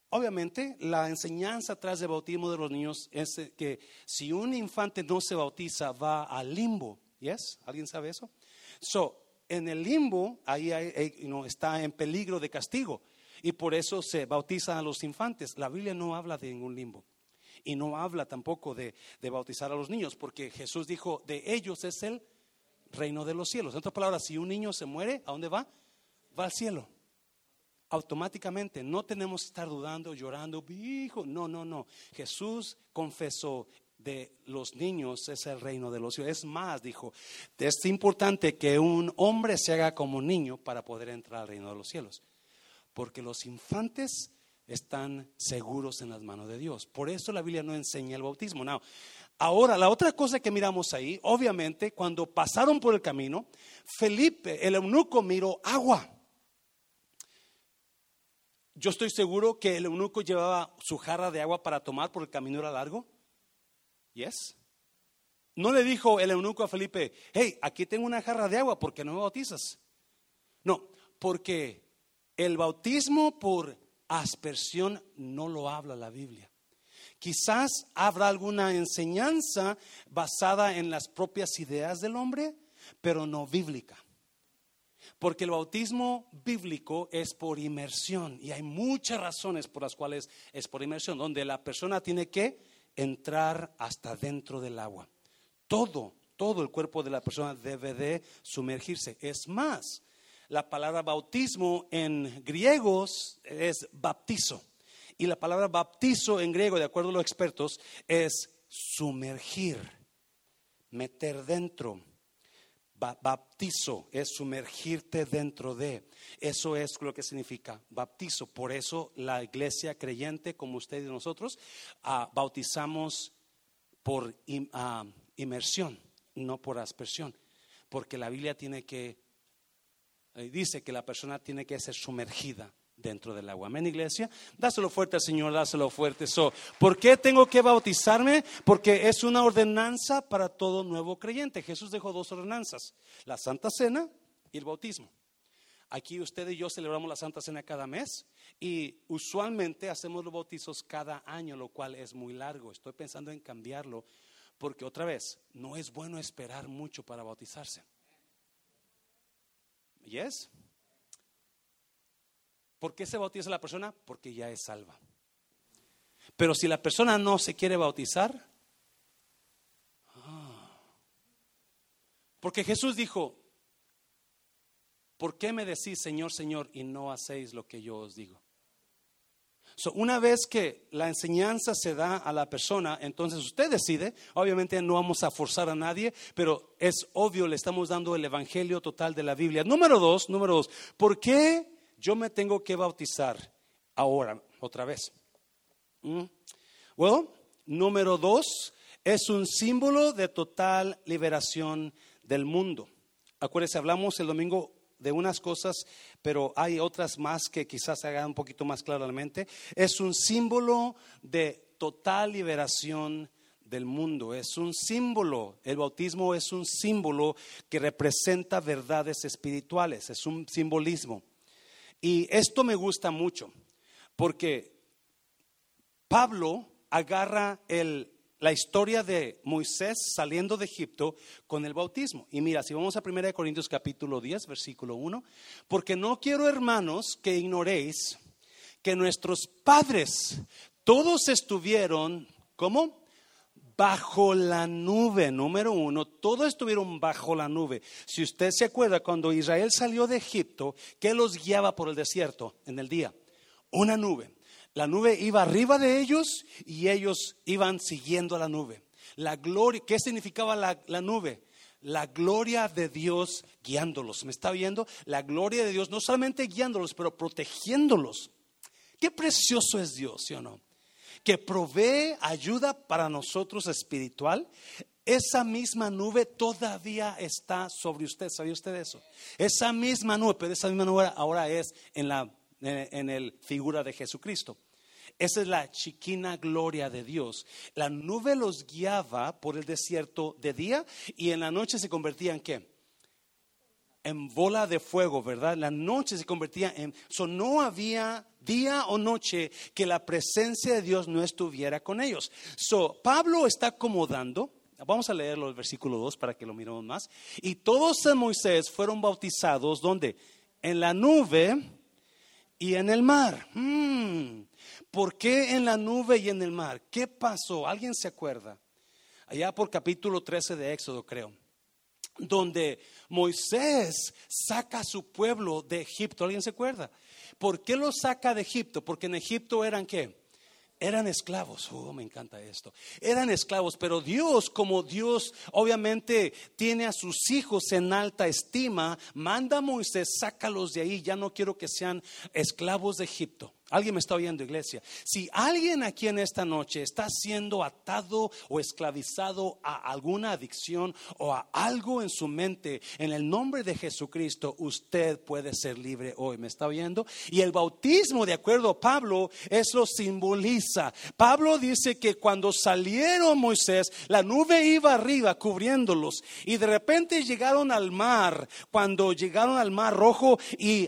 Obviamente, la enseñanza tras el bautismo de los niños es que si un infante no se bautiza, va al limbo. ¿Yes? ¿Alguien sabe eso? So, en el limbo, ahí está en peligro de castigo. Y por eso se bautizan a los infantes. La Biblia no habla de ningún limbo. Y no habla tampoco de, de bautizar a los niños, porque Jesús dijo, de ellos es el reino de los cielos. En otras palabras, si un niño se muere, ¿a dónde va? Va al cielo. Automáticamente, no tenemos que estar dudando, llorando, hijo. No, no, no. Jesús confesó de los niños es el reino de los cielos. Es más, dijo, es importante que un hombre se haga como niño para poder entrar al reino de los cielos. Porque los infantes están seguros en las manos de Dios. Por eso la Biblia no enseña el bautismo. Ahora, la otra cosa que miramos ahí, obviamente, cuando pasaron por el camino, Felipe, el eunuco, miró agua. Yo estoy seguro que el eunuco llevaba su jarra de agua para tomar porque el camino era largo. ¿Yes? No le dijo el eunuco a Felipe, hey, aquí tengo una jarra de agua, porque no me bautizas? No, porque el bautismo por aspersión no lo habla la Biblia. Quizás habrá alguna enseñanza basada en las propias ideas del hombre, pero no bíblica. Porque el bautismo bíblico es por inmersión y hay muchas razones por las cuales es por inmersión, donde la persona tiene que entrar hasta dentro del agua. Todo, todo el cuerpo de la persona debe de sumergirse. Es más, la palabra bautismo en griegos es baptizo. Y la palabra baptizo en griego, de acuerdo a los expertos, es sumergir. meter dentro. Baptizo es sumergirte dentro de. Eso es lo que significa baptizo. Por eso la iglesia creyente, como usted y nosotros, ah, bautizamos por ah, inmersión, no por aspersión. Porque la Biblia tiene que, eh, dice que la persona tiene que ser sumergida dentro del agua. Amén, iglesia. Dáselo fuerte al Señor, dáselo fuerte. So, ¿Por qué tengo que bautizarme? Porque es una ordenanza para todo nuevo creyente. Jesús dejó dos ordenanzas, la Santa Cena y el bautismo. Aquí usted y yo celebramos la Santa Cena cada mes y usualmente hacemos los bautizos cada año, lo cual es muy largo. Estoy pensando en cambiarlo porque otra vez, no es bueno esperar mucho para bautizarse. ¿Yes? ¿Por qué se bautiza la persona? Porque ya es salva. Pero si la persona no se quiere bautizar, ah. porque Jesús dijo, ¿por qué me decís Señor, Señor y no hacéis lo que yo os digo? una vez que la enseñanza se da a la persona, entonces usted decide, obviamente no vamos a forzar a nadie, pero es obvio, le estamos dando el evangelio total de la Biblia. Número dos, número dos, ¿por qué yo me tengo que bautizar ahora, otra vez. Bueno, ¿Mm? número dos, es un símbolo de total liberación del mundo. Acuérdense, hablamos el domingo de unas cosas, pero hay otras más que quizás se hagan un poquito más claramente. Es un símbolo de total liberación del mundo. Es un símbolo, el bautismo es un símbolo que representa verdades espirituales, es un simbolismo. Y esto me gusta mucho, porque Pablo agarra la historia de Moisés saliendo de Egipto con el bautismo. Y mira, si vamos a 1 Corintios capítulo 10, versículo 1, porque no quiero, hermanos, que ignoréis que nuestros padres todos estuvieron, ¿cómo? Bajo la nube, número uno, todos estuvieron bajo la nube. Si usted se acuerda, cuando Israel salió de Egipto, ¿qué los guiaba por el desierto en el día? Una nube. La nube iba arriba de ellos y ellos iban siguiendo la nube. La gloria, ¿qué significaba la, la nube? La gloria de Dios guiándolos. ¿Me está viendo? La gloria de Dios no solamente guiándolos, pero protegiéndolos. Qué precioso es Dios, ¿sí o no? Que provee ayuda para nosotros espiritual, esa misma nube todavía está sobre usted. ¿Sabía usted eso? Esa misma nube, pero esa misma nube ahora es en la en el figura de Jesucristo. Esa es la chiquina gloria de Dios. La nube los guiaba por el desierto de día y en la noche se convertía en qué? En bola de fuego, ¿verdad? La noche se convertía en... So, no había día o noche que la presencia de Dios no estuviera con ellos. So, Pablo está acomodando. Vamos a leerlo el versículo 2 para que lo miremos más. Y todos en Moisés fueron bautizados, ¿dónde? En la nube y en el mar. Hmm. ¿Por qué en la nube y en el mar? ¿Qué pasó? ¿Alguien se acuerda? Allá por capítulo 13 de Éxodo, creo donde Moisés saca a su pueblo de Egipto. ¿Alguien se acuerda? ¿Por qué lo saca de Egipto? Porque en Egipto eran qué? Eran esclavos, oh, me encanta esto. Eran esclavos, pero Dios, como Dios obviamente tiene a sus hijos en alta estima, manda a Moisés, sácalos de ahí, ya no quiero que sean esclavos de Egipto. Alguien me está oyendo, iglesia. Si alguien aquí en esta noche está siendo atado o esclavizado a alguna adicción o a algo en su mente, en el nombre de Jesucristo, usted puede ser libre hoy. ¿Me está oyendo? Y el bautismo, de acuerdo a Pablo, eso simboliza. Pablo dice que cuando salieron Moisés, la nube iba arriba cubriéndolos y de repente llegaron al mar. Cuando llegaron al mar rojo y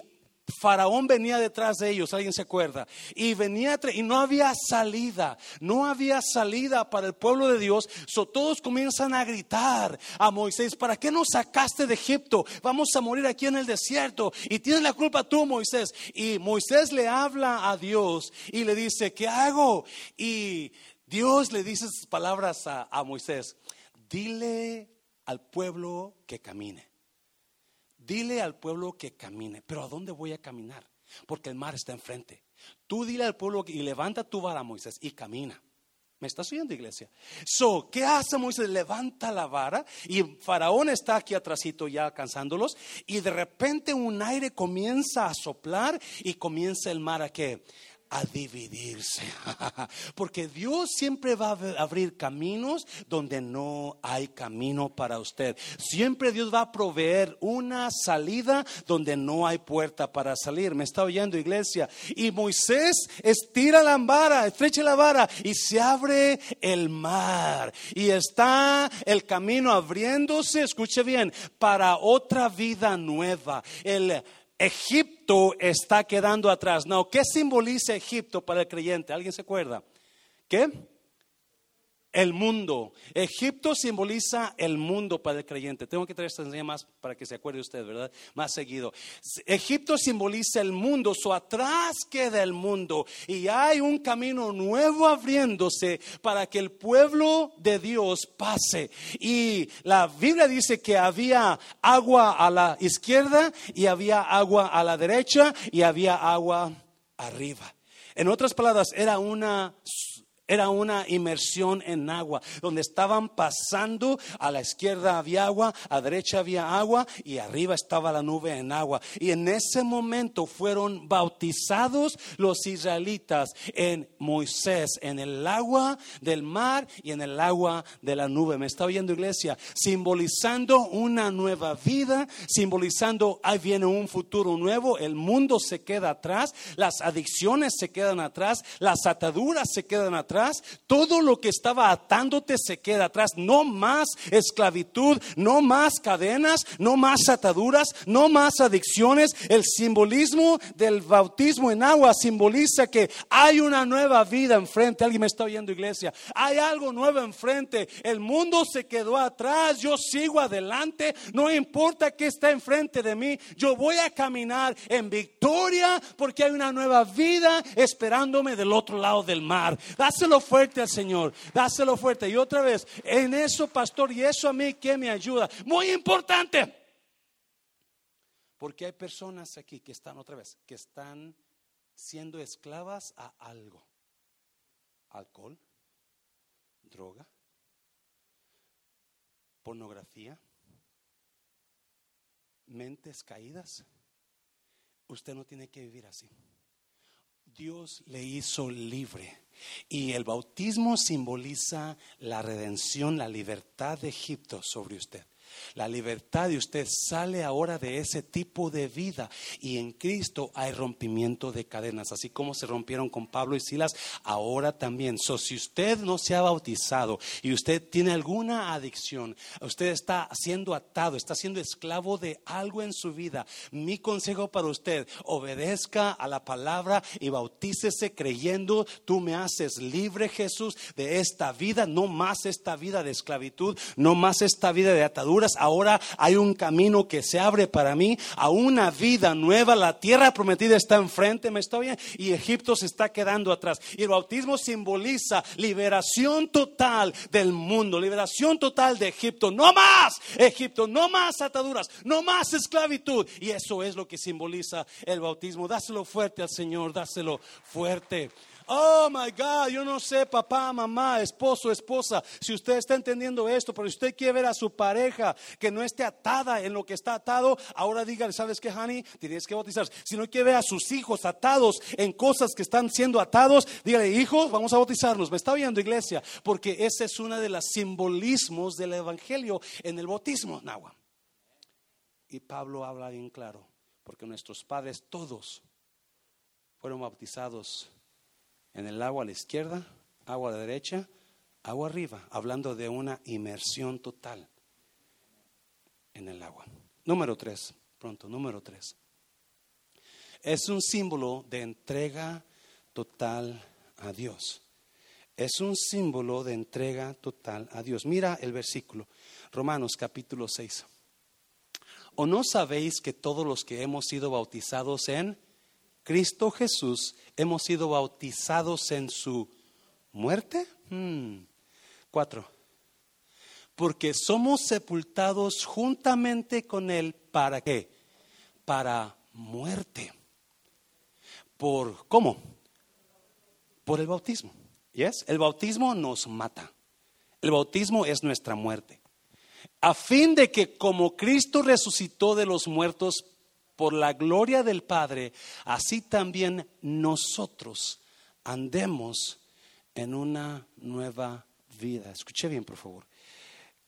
Faraón venía detrás de ellos, alguien se acuerda, y venía y no había salida, no había salida para el pueblo de Dios. So, todos comienzan a gritar a Moisés: ¿Para qué nos sacaste de Egipto? Vamos a morir aquí en el desierto y tienes la culpa tú, Moisés. Y Moisés le habla a Dios y le dice: ¿Qué hago? Y Dios le dice esas palabras a Moisés: Dile al pueblo que camine. Dile al pueblo que camine. Pero ¿a dónde voy a caminar? Porque el mar está enfrente. Tú dile al pueblo y levanta tu vara, Moisés, y camina. ¿Me estás oyendo, iglesia? So, ¿qué hace Moisés? Levanta la vara y Faraón está aquí atrásito ya alcanzándolos y de repente un aire comienza a soplar y comienza el mar a qué? A dividirse. Porque Dios siempre va a abrir caminos donde no hay camino para usted. Siempre Dios va a proveer una salida donde no hay puerta para salir. Me está oyendo iglesia. Y Moisés estira la vara, estrecha la vara y se abre el mar. Y está el camino abriéndose, escuche bien, para otra vida nueva. El Egipto está quedando atrás. No, ¿qué simboliza Egipto para el creyente? ¿Alguien se acuerda? ¿Qué? El mundo. Egipto simboliza el mundo para el creyente. Tengo que traer esta enseñanza más para que se acuerde usted, ¿verdad? Más seguido. Egipto simboliza el mundo, su atrás queda el mundo y hay un camino nuevo abriéndose para que el pueblo de Dios pase. Y la Biblia dice que había agua a la izquierda y había agua a la derecha y había agua arriba. En otras palabras, era una era una inmersión en agua, donde estaban pasando, a la izquierda había agua, a la derecha había agua y arriba estaba la nube en agua. Y en ese momento fueron bautizados los israelitas en Moisés, en el agua del mar y en el agua de la nube. ¿Me está oyendo iglesia? Simbolizando una nueva vida, simbolizando ahí viene un futuro nuevo, el mundo se queda atrás, las adicciones se quedan atrás, las ataduras se quedan atrás todo lo que estaba atándote se queda atrás. No más esclavitud, no más cadenas, no más ataduras, no más adicciones. El simbolismo del bautismo en agua simboliza que hay una nueva vida enfrente. Alguien me está oyendo, iglesia. Hay algo nuevo enfrente. El mundo se quedó atrás. Yo sigo adelante. No importa qué está enfrente de mí. Yo voy a caminar en victoria porque hay una nueva vida esperándome del otro lado del mar dáselo fuerte al Señor, dáselo fuerte. Y otra vez, en eso, pastor, y eso a mí que me ayuda. Muy importante. Porque hay personas aquí que están otra vez, que están siendo esclavas a algo. Alcohol, droga, pornografía, mentes caídas. Usted no tiene que vivir así. Dios le hizo libre. Y el bautismo simboliza la redención, la libertad de Egipto sobre usted. La libertad de usted sale ahora de ese tipo de vida y en Cristo hay rompimiento de cadenas, así como se rompieron con Pablo y Silas, ahora también. So, si usted no se ha bautizado y usted tiene alguna adicción, usted está siendo atado, está siendo esclavo de algo en su vida, mi consejo para usted, obedezca a la palabra y bautícese creyendo, tú me haces libre Jesús de esta vida, no más esta vida de esclavitud, no más esta vida de atadura ahora hay un camino que se abre para mí a una vida nueva. La tierra prometida está enfrente, me estoy bien, y Egipto se está quedando atrás. Y el bautismo simboliza liberación total del mundo, liberación total de Egipto. No más Egipto, no más ataduras, no más esclavitud. Y eso es lo que simboliza el bautismo. Dáselo fuerte al Señor, dáselo fuerte. Oh my God, yo no sé, papá, mamá, esposo, esposa, si usted está entendiendo esto, pero si usted quiere ver a su pareja que no esté atada en lo que está atado, ahora dígale, ¿sabes qué, honey? Tienes que bautizar. Si no quiere ver a sus hijos atados en cosas que están siendo atados, dígale, hijos, vamos a bautizarnos. Me está viendo, iglesia, porque ese es uno de los simbolismos del evangelio en el bautismo, Nahua. Y Pablo habla bien claro, porque nuestros padres todos fueron bautizados en el agua a la izquierda, agua a la derecha, agua arriba, hablando de una inmersión total en el agua. Número tres, pronto, número tres. Es un símbolo de entrega total a Dios. Es un símbolo de entrega total a Dios. Mira el versículo, Romanos capítulo 6. ¿O no sabéis que todos los que hemos sido bautizados en Cristo Jesús hemos sido bautizados en su muerte. Hmm. Cuatro. Porque somos sepultados juntamente con Él. ¿Para qué? Para muerte. ¿Por cómo? Por el bautismo. Yes? El bautismo nos mata. El bautismo es nuestra muerte. A fin de que como Cristo resucitó de los muertos por la gloria del Padre, así también nosotros andemos en una nueva vida. Escuche bien, por favor.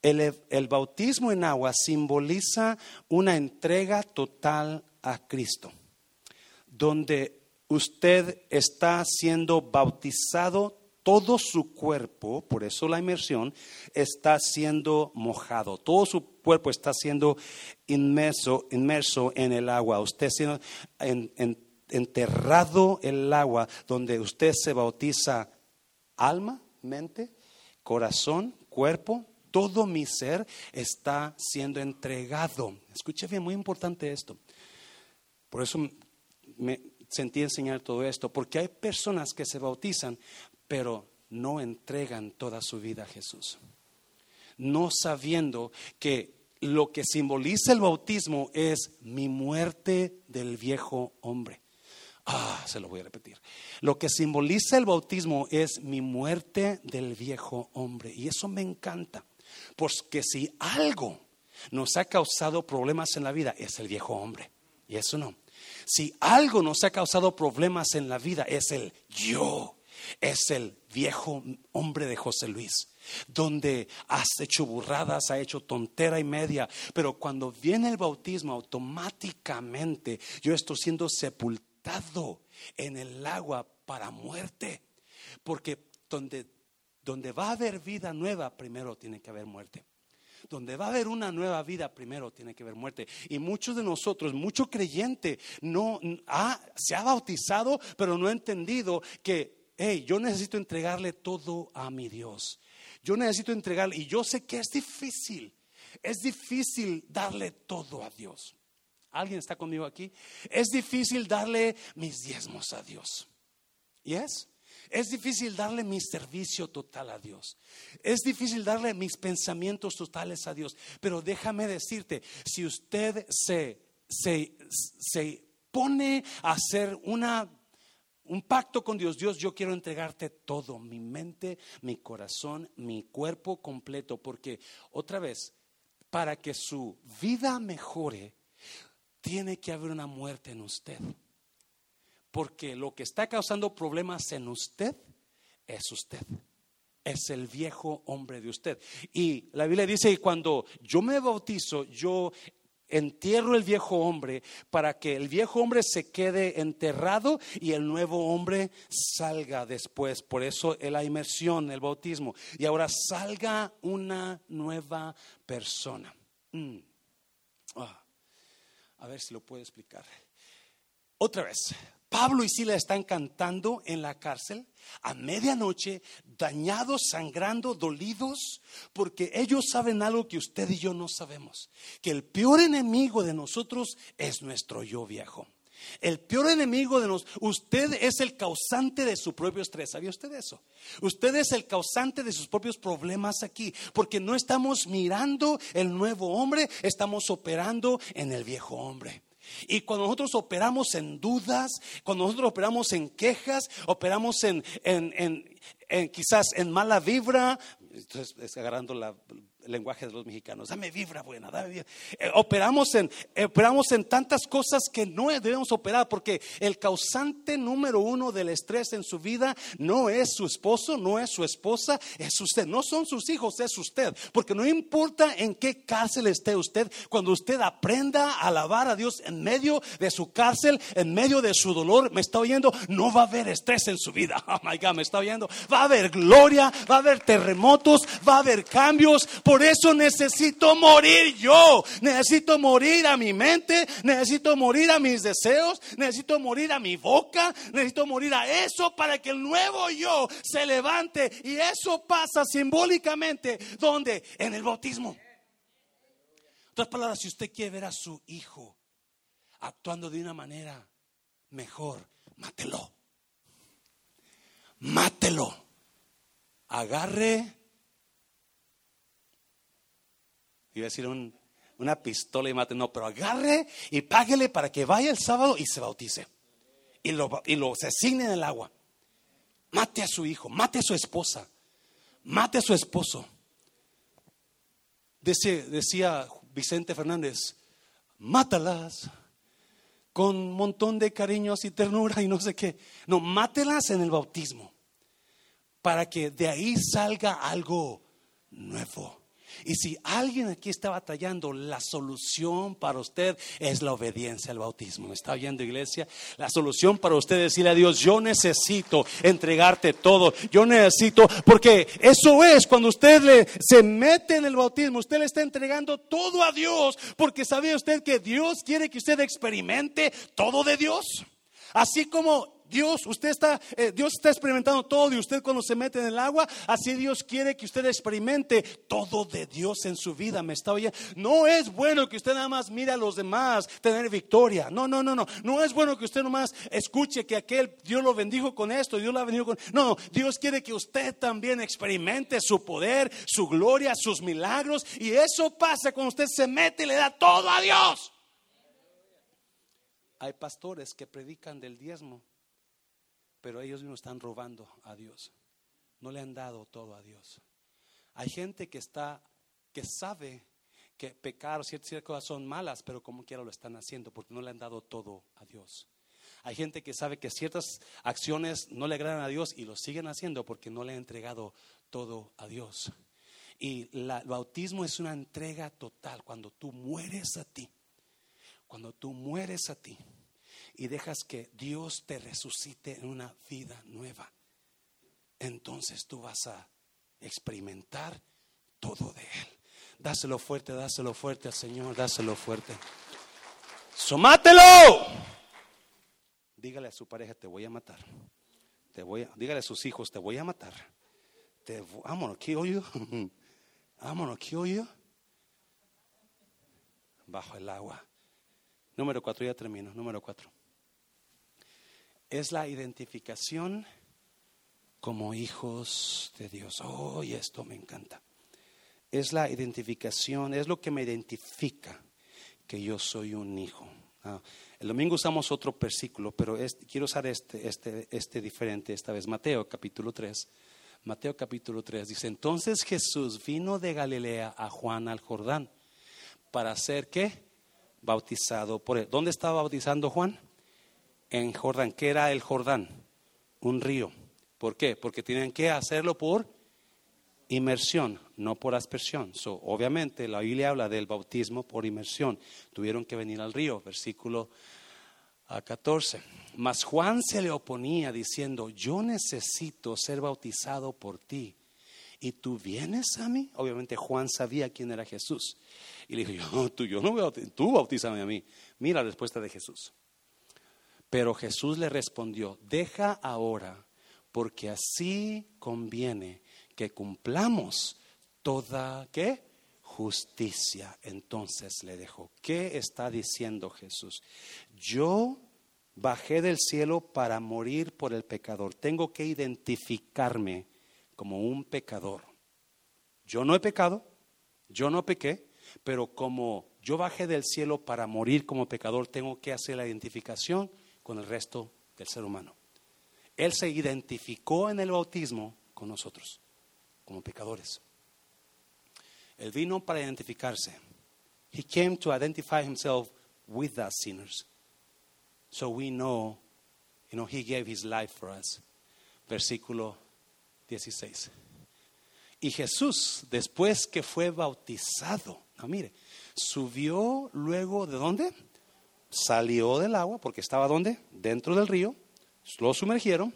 El, el, bautismo en agua simboliza una entrega total a Cristo, donde usted está siendo bautizado todo su cuerpo, por eso la inmersión, está siendo mojado. Todo su cuerpo está siendo inmerso, inmerso en el agua. Usted siendo enterrado en el agua, donde usted se bautiza alma, mente, corazón, cuerpo, todo mi ser está siendo entregado. Escuche bien, muy importante esto. Por eso me sentí enseñar todo esto, porque hay personas que se bautizan, pero no entregan toda su vida a Jesús. No sabiendo que lo que simboliza el bautismo es mi muerte del viejo hombre. Ah, se lo voy a repetir. Lo que simboliza el bautismo es mi muerte del viejo hombre. Y eso me encanta. Porque si algo nos ha causado problemas en la vida es el viejo hombre. Y eso no. Si algo nos ha causado problemas en la vida es el yo. Es el viejo hombre de José Luis donde has hecho burradas, ha hecho tontera y media, pero cuando viene el bautismo automáticamente yo estoy siendo sepultado en el agua para muerte. Porque donde, donde va a haber vida nueva, primero tiene que haber muerte. Donde va a haber una nueva vida, primero tiene que haber muerte. Y muchos de nosotros, mucho creyente, no ha, se ha bautizado, pero no ha entendido que, hey, yo necesito entregarle todo a mi Dios. Yo necesito entregarle, y yo sé que es difícil, es difícil darle todo a Dios. ¿Alguien está conmigo aquí? Es difícil darle mis diezmos a Dios. ¿Yes? Es difícil darle mi servicio total a Dios. Es difícil darle mis pensamientos totales a Dios. Pero déjame decirte, si usted se, se, se pone a hacer una, un pacto con Dios, Dios, yo quiero entregarte todo, mi mente, mi corazón, mi cuerpo completo, porque otra vez, para que su vida mejore, tiene que haber una muerte en usted. Porque lo que está causando problemas en usted es usted. Es el viejo hombre de usted. Y la Biblia dice que cuando yo me bautizo, yo entierro el viejo hombre para que el viejo hombre se quede enterrado y el nuevo hombre salga después. Por eso la inmersión, el bautismo. Y ahora salga una nueva persona. Mm. Ah. A ver si lo puedo explicar. Otra vez, Pablo y Sila están cantando en la cárcel a medianoche, dañados, sangrando, dolidos, porque ellos saben algo que usted y yo no sabemos, que el peor enemigo de nosotros es nuestro yo viejo. El peor enemigo de nosotros, usted es el causante de su propio estrés. ¿Sabía usted eso? Usted es el causante de sus propios problemas aquí, porque no estamos mirando el nuevo hombre, estamos operando en el viejo hombre. Y cuando nosotros operamos en dudas, cuando nosotros operamos en quejas, operamos en, quizás en mala vibra, entonces agarrando la, lenguaje de los mexicanos. Dame vibra buena, dame vibra. Eh, operamos, en, operamos en tantas cosas que no debemos operar porque el causante número uno del estrés en su vida no es su esposo, no es su esposa, es usted. No son sus hijos, es usted. Porque no importa en qué cárcel esté usted, cuando usted aprenda a alabar a Dios en medio de su cárcel, en medio de su dolor, me está oyendo, no va a haber estrés en su vida. Oh my God, me está oyendo. Va a haber gloria, va a haber terremotos, va a haber cambios. Eso necesito morir yo. Necesito morir a mi mente, necesito morir a mis deseos, necesito morir a mi boca, necesito morir a eso para que el nuevo yo se levante. Y eso pasa simbólicamente, donde? En el bautismo. otras palabras, si usted quiere ver a su hijo actuando de una manera mejor, mátelo. Mátelo. Agarre Iba a decir una pistola y mate, no, pero agarre y páguele para que vaya el sábado y se bautice. Y lo, y lo se asigne en el agua. mate a su hijo, mate a su esposa, mate a su esposo. Decía, decía Vicente Fernández, mátalas con un montón de cariños y ternura y no sé qué. No, mátelas en el bautismo para que de ahí salga algo nuevo. Y si alguien aquí está batallando, la solución para usted es la obediencia al bautismo. ¿Me está oyendo, iglesia? La solución para usted es decirle a Dios, yo necesito entregarte todo. Yo necesito, porque eso es cuando usted le, se mete en el bautismo, usted le está entregando todo a Dios, porque sabía usted que Dios quiere que usted experimente todo de Dios. Así como Dios, usted está, eh, Dios está experimentando todo y usted cuando se mete en el agua, así Dios quiere que usted experimente todo de Dios en su vida. Me está oyendo. No es bueno que usted nada más mire a los demás tener victoria. No, no, no, no. No es bueno que usted nomás escuche que aquel Dios lo bendijo con esto, Dios lo ha bendijo con. No, Dios quiere que usted también experimente su poder, su gloria, sus milagros. Y eso pasa cuando usted se mete y le da todo a Dios. Hay pastores que predican del diezmo pero ellos mismos están robando a Dios. No le han dado todo a Dios. Hay gente que está, que sabe que pecar o ciertas cosas son malas, pero como quiera lo están haciendo porque no le han dado todo a Dios. Hay gente que sabe que ciertas acciones no le agradan a Dios y lo siguen haciendo porque no le han entregado todo a Dios. Y el bautismo es una entrega total cuando tú mueres a ti. Cuando tú mueres a ti y dejas que Dios te resucite en una vida nueva, entonces tú vas a experimentar todo de Él. Dáselo fuerte, dáselo fuerte al Señor, dáselo fuerte. Somátelo. Dígale a su pareja, te voy a matar. Te voy a, dígale a sus hijos, te voy a matar. Te, vámonos, ¿qué oyo? Vámonos, ¿qué oyo? Bajo el agua. Número cuatro, ya termino. Número cuatro es la identificación como hijos de Dios. Oh, y esto me encanta. Es la identificación, es lo que me identifica que yo soy un hijo. Ah, el domingo usamos otro versículo, pero quiero usar este, este, este diferente esta vez. Mateo capítulo 3. Mateo capítulo 3 dice, entonces Jesús vino de Galilea a Juan al Jordán para ser qué? Bautizado por él. ¿Dónde estaba bautizando Juan? En Jordán. ¿Qué era el Jordán? Un río. ¿Por qué? Porque tienen que hacerlo por inmersión, no por aspersión. obviamente la Biblia habla del bautismo por inmersión. Tuvieron que venir al río, versículo 14. Mas Juan se le oponía diciendo, yo necesito ser bautizado por ti. ¿Y tú vienes a mí? Obviamente Juan sabía quién era Jesús. Y le dijo, yo, tú, yo no voy a tú bautízame a mí. Mira la respuesta de Jesús. Pero Jesús le respondió, deja ahora, porque así conviene que cumplamos toda, ¿qué? Justicia. Entonces le dejó, ¿qué está diciendo Jesús? Yo bajé del cielo para morir por el pecador. Tengo que identificarme como un pecador. Yo no he pecado, yo no pequé, pero como yo bajé del cielo para morir como pecador, tengo que hacer la identificación con el resto del ser humano. Él se identificó en el bautismo con nosotros, como pecadores. Él vino para identificarse. He came to identify himself with us sinners. So we know, you know, he gave his life for us. Versículo 16. Y Jesús, después que fue bautizado, no, mire, subió luego de dónde? Salió del agua, porque estaba donde? Dentro del río, lo sumergieron,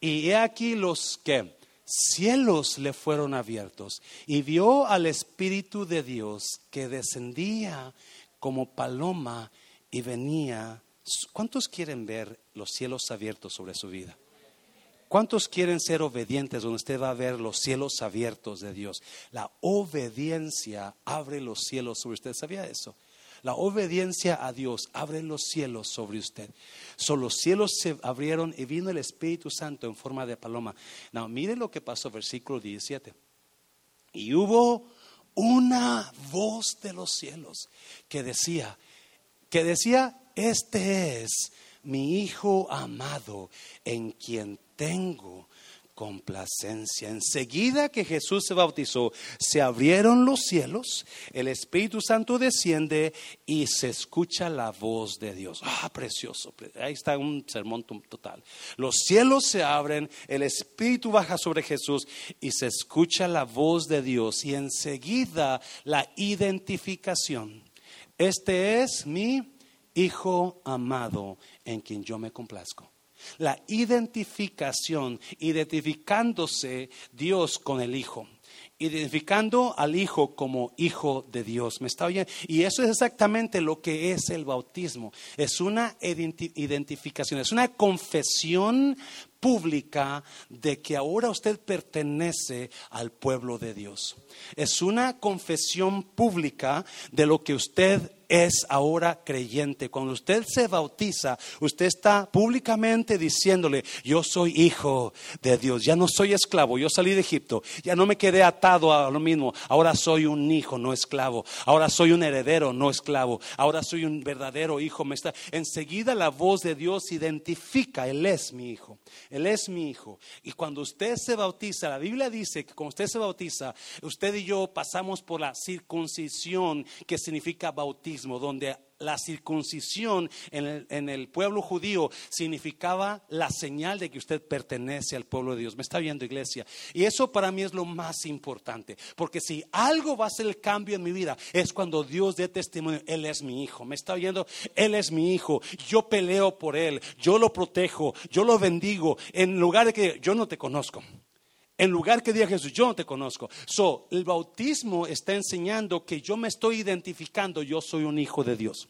y he aquí los que cielos le fueron abiertos, y vio al Espíritu de Dios que descendía como paloma y venía. ¿Cuántos quieren ver los cielos abiertos sobre su vida? ¿Cuántos quieren ser obedientes donde usted va a ver los cielos abiertos de Dios? La obediencia abre los cielos sobre usted. ¿Sabía eso? La obediencia a Dios abre los cielos sobre usted. Solo los cielos se abrieron y vino el Espíritu Santo en forma de paloma. Now, mire lo que pasó, versículo 17. Y hubo una voz de los cielos que decía, que decía, este es mi Hijo amado, en quien tengo complacencia. Enseguida que Jesús se bautizó, se abrieron los cielos, el Espíritu Santo desciende y se escucha la voz de Dios. Ah, precioso. Ahí está un sermón total. Los cielos se abren, el Espíritu baja sobre Jesús y se escucha la voz de Dios y enseguida la identificación. Este es mi Hijo amado en quien yo me complazco. La identificación, identificándose Dios con el Hijo identificando al Hijo como Hijo de Dios. ¿Me está oyendo? Y eso es exactamente lo que es el bautismo. Es una identificación, es una confesión pública de que ahora usted pertenece al pueblo de Dios. Es una confesión pública de lo que usted es ahora creyente. Cuando usted se bautiza, usted está públicamente diciéndole, yo soy hijo de Dios, ya no soy esclavo, yo salí de Egipto, ya no me quedé atado a lo mismo, ahora soy un hijo, no esclavo, ahora soy un heredero, no esclavo, ahora soy un verdadero hijo. Me. Enseguida la voz de Dios identifica, Él es mi hijo, Él es mi hijo. Y cuando usted se bautiza, la Biblia dice que cuando usted se bautiza, usted y yo pasamos por la circuncisión que significa bautismo donde la circuncisión en el, pueblo judío significaba la señal de que usted pertenece al pueblo de Dios. ¿Me está viendo, iglesia? Y eso para mí es lo más importante, porque si algo va a ser el cambio en mi vida, es cuando Dios dé testimonio, Él es mi hijo. ¿Me está viendo? Él es mi hijo. Yo peleo por Él, yo lo protejo, yo lo bendigo, en lugar de que yo no te conozco. En lugar que diga Jesús, yo no te conozco. So, el bautismo está enseñando que yo me estoy identificando, yo soy un hijo de Dios.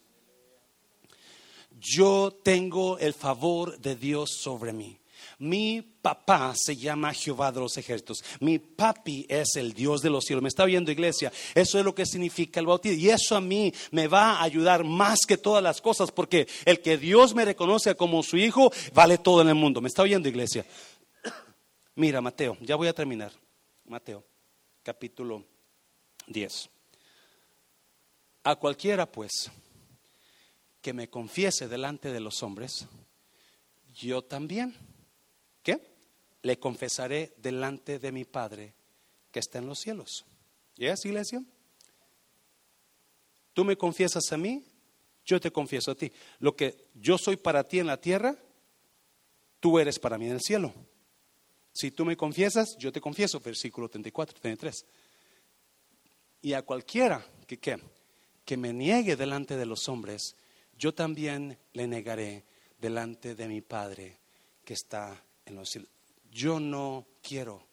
Yo tengo el favor de Dios sobre mí. Mi papá se llama Jehová de los ejércitos. Mi papi es el Dios de los cielos. ¿Me está viendo iglesia? Eso es lo que significa el bautismo. Y eso a mí me va a ayudar más que todas las cosas porque el que Dios me reconoce como su hijo vale todo en el mundo. ¿Me está oyendo iglesia? Mira, Mateo, ya voy a terminar. Mateo, capítulo 10. A cualquiera, pues, que me confiese delante de los hombres, yo también, ¿qué? Le confesaré delante de mi Padre que está en los cielos. ¿Ya iglesia? Tú me confiesas a mí, yo te confieso a ti. Lo que yo soy para ti en la tierra, tú eres para mí en el cielo. Si tú me confiesas, yo te confieso, versículo 34, 33. Y a cualquiera que, que me niegue delante de los hombres, yo también le negaré delante de mi Padre que está en los cielos. Yo no quiero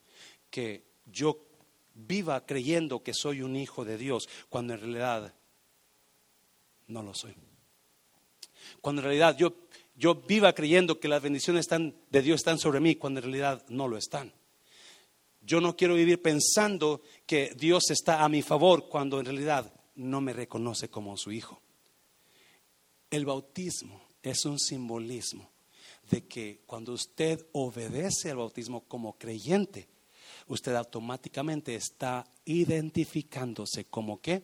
que yo viva creyendo que soy un hijo de Dios cuando en realidad no lo soy. Cuando en realidad yo yo viva creyendo que las bendiciones de Dios están sobre mí cuando en realidad no lo están. Yo no quiero vivir pensando que Dios está a mi favor cuando en realidad no me reconoce como su hijo. El bautismo es un simbolismo de que cuando usted obedece al bautismo como creyente, usted automáticamente está identificándose como qué?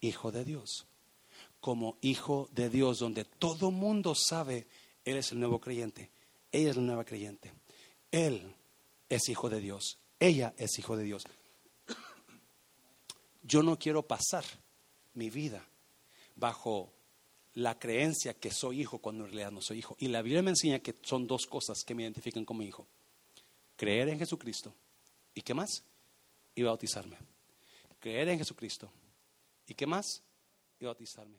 Hijo de Dios. Como hijo de Dios, donde todo mundo sabe él es el nuevo creyente. Ella es la nueva creyente. Él es hijo de Dios. Ella es hijo de Dios. Yo no quiero pasar mi vida bajo la creencia que soy hijo cuando en realidad no soy hijo. Y la Biblia me enseña que son dos cosas que me identifican como hijo. Creer en Jesucristo. ¿Y qué más? Y bautizarme. Creer en Jesucristo. ¿Y qué más? Y bautizarme.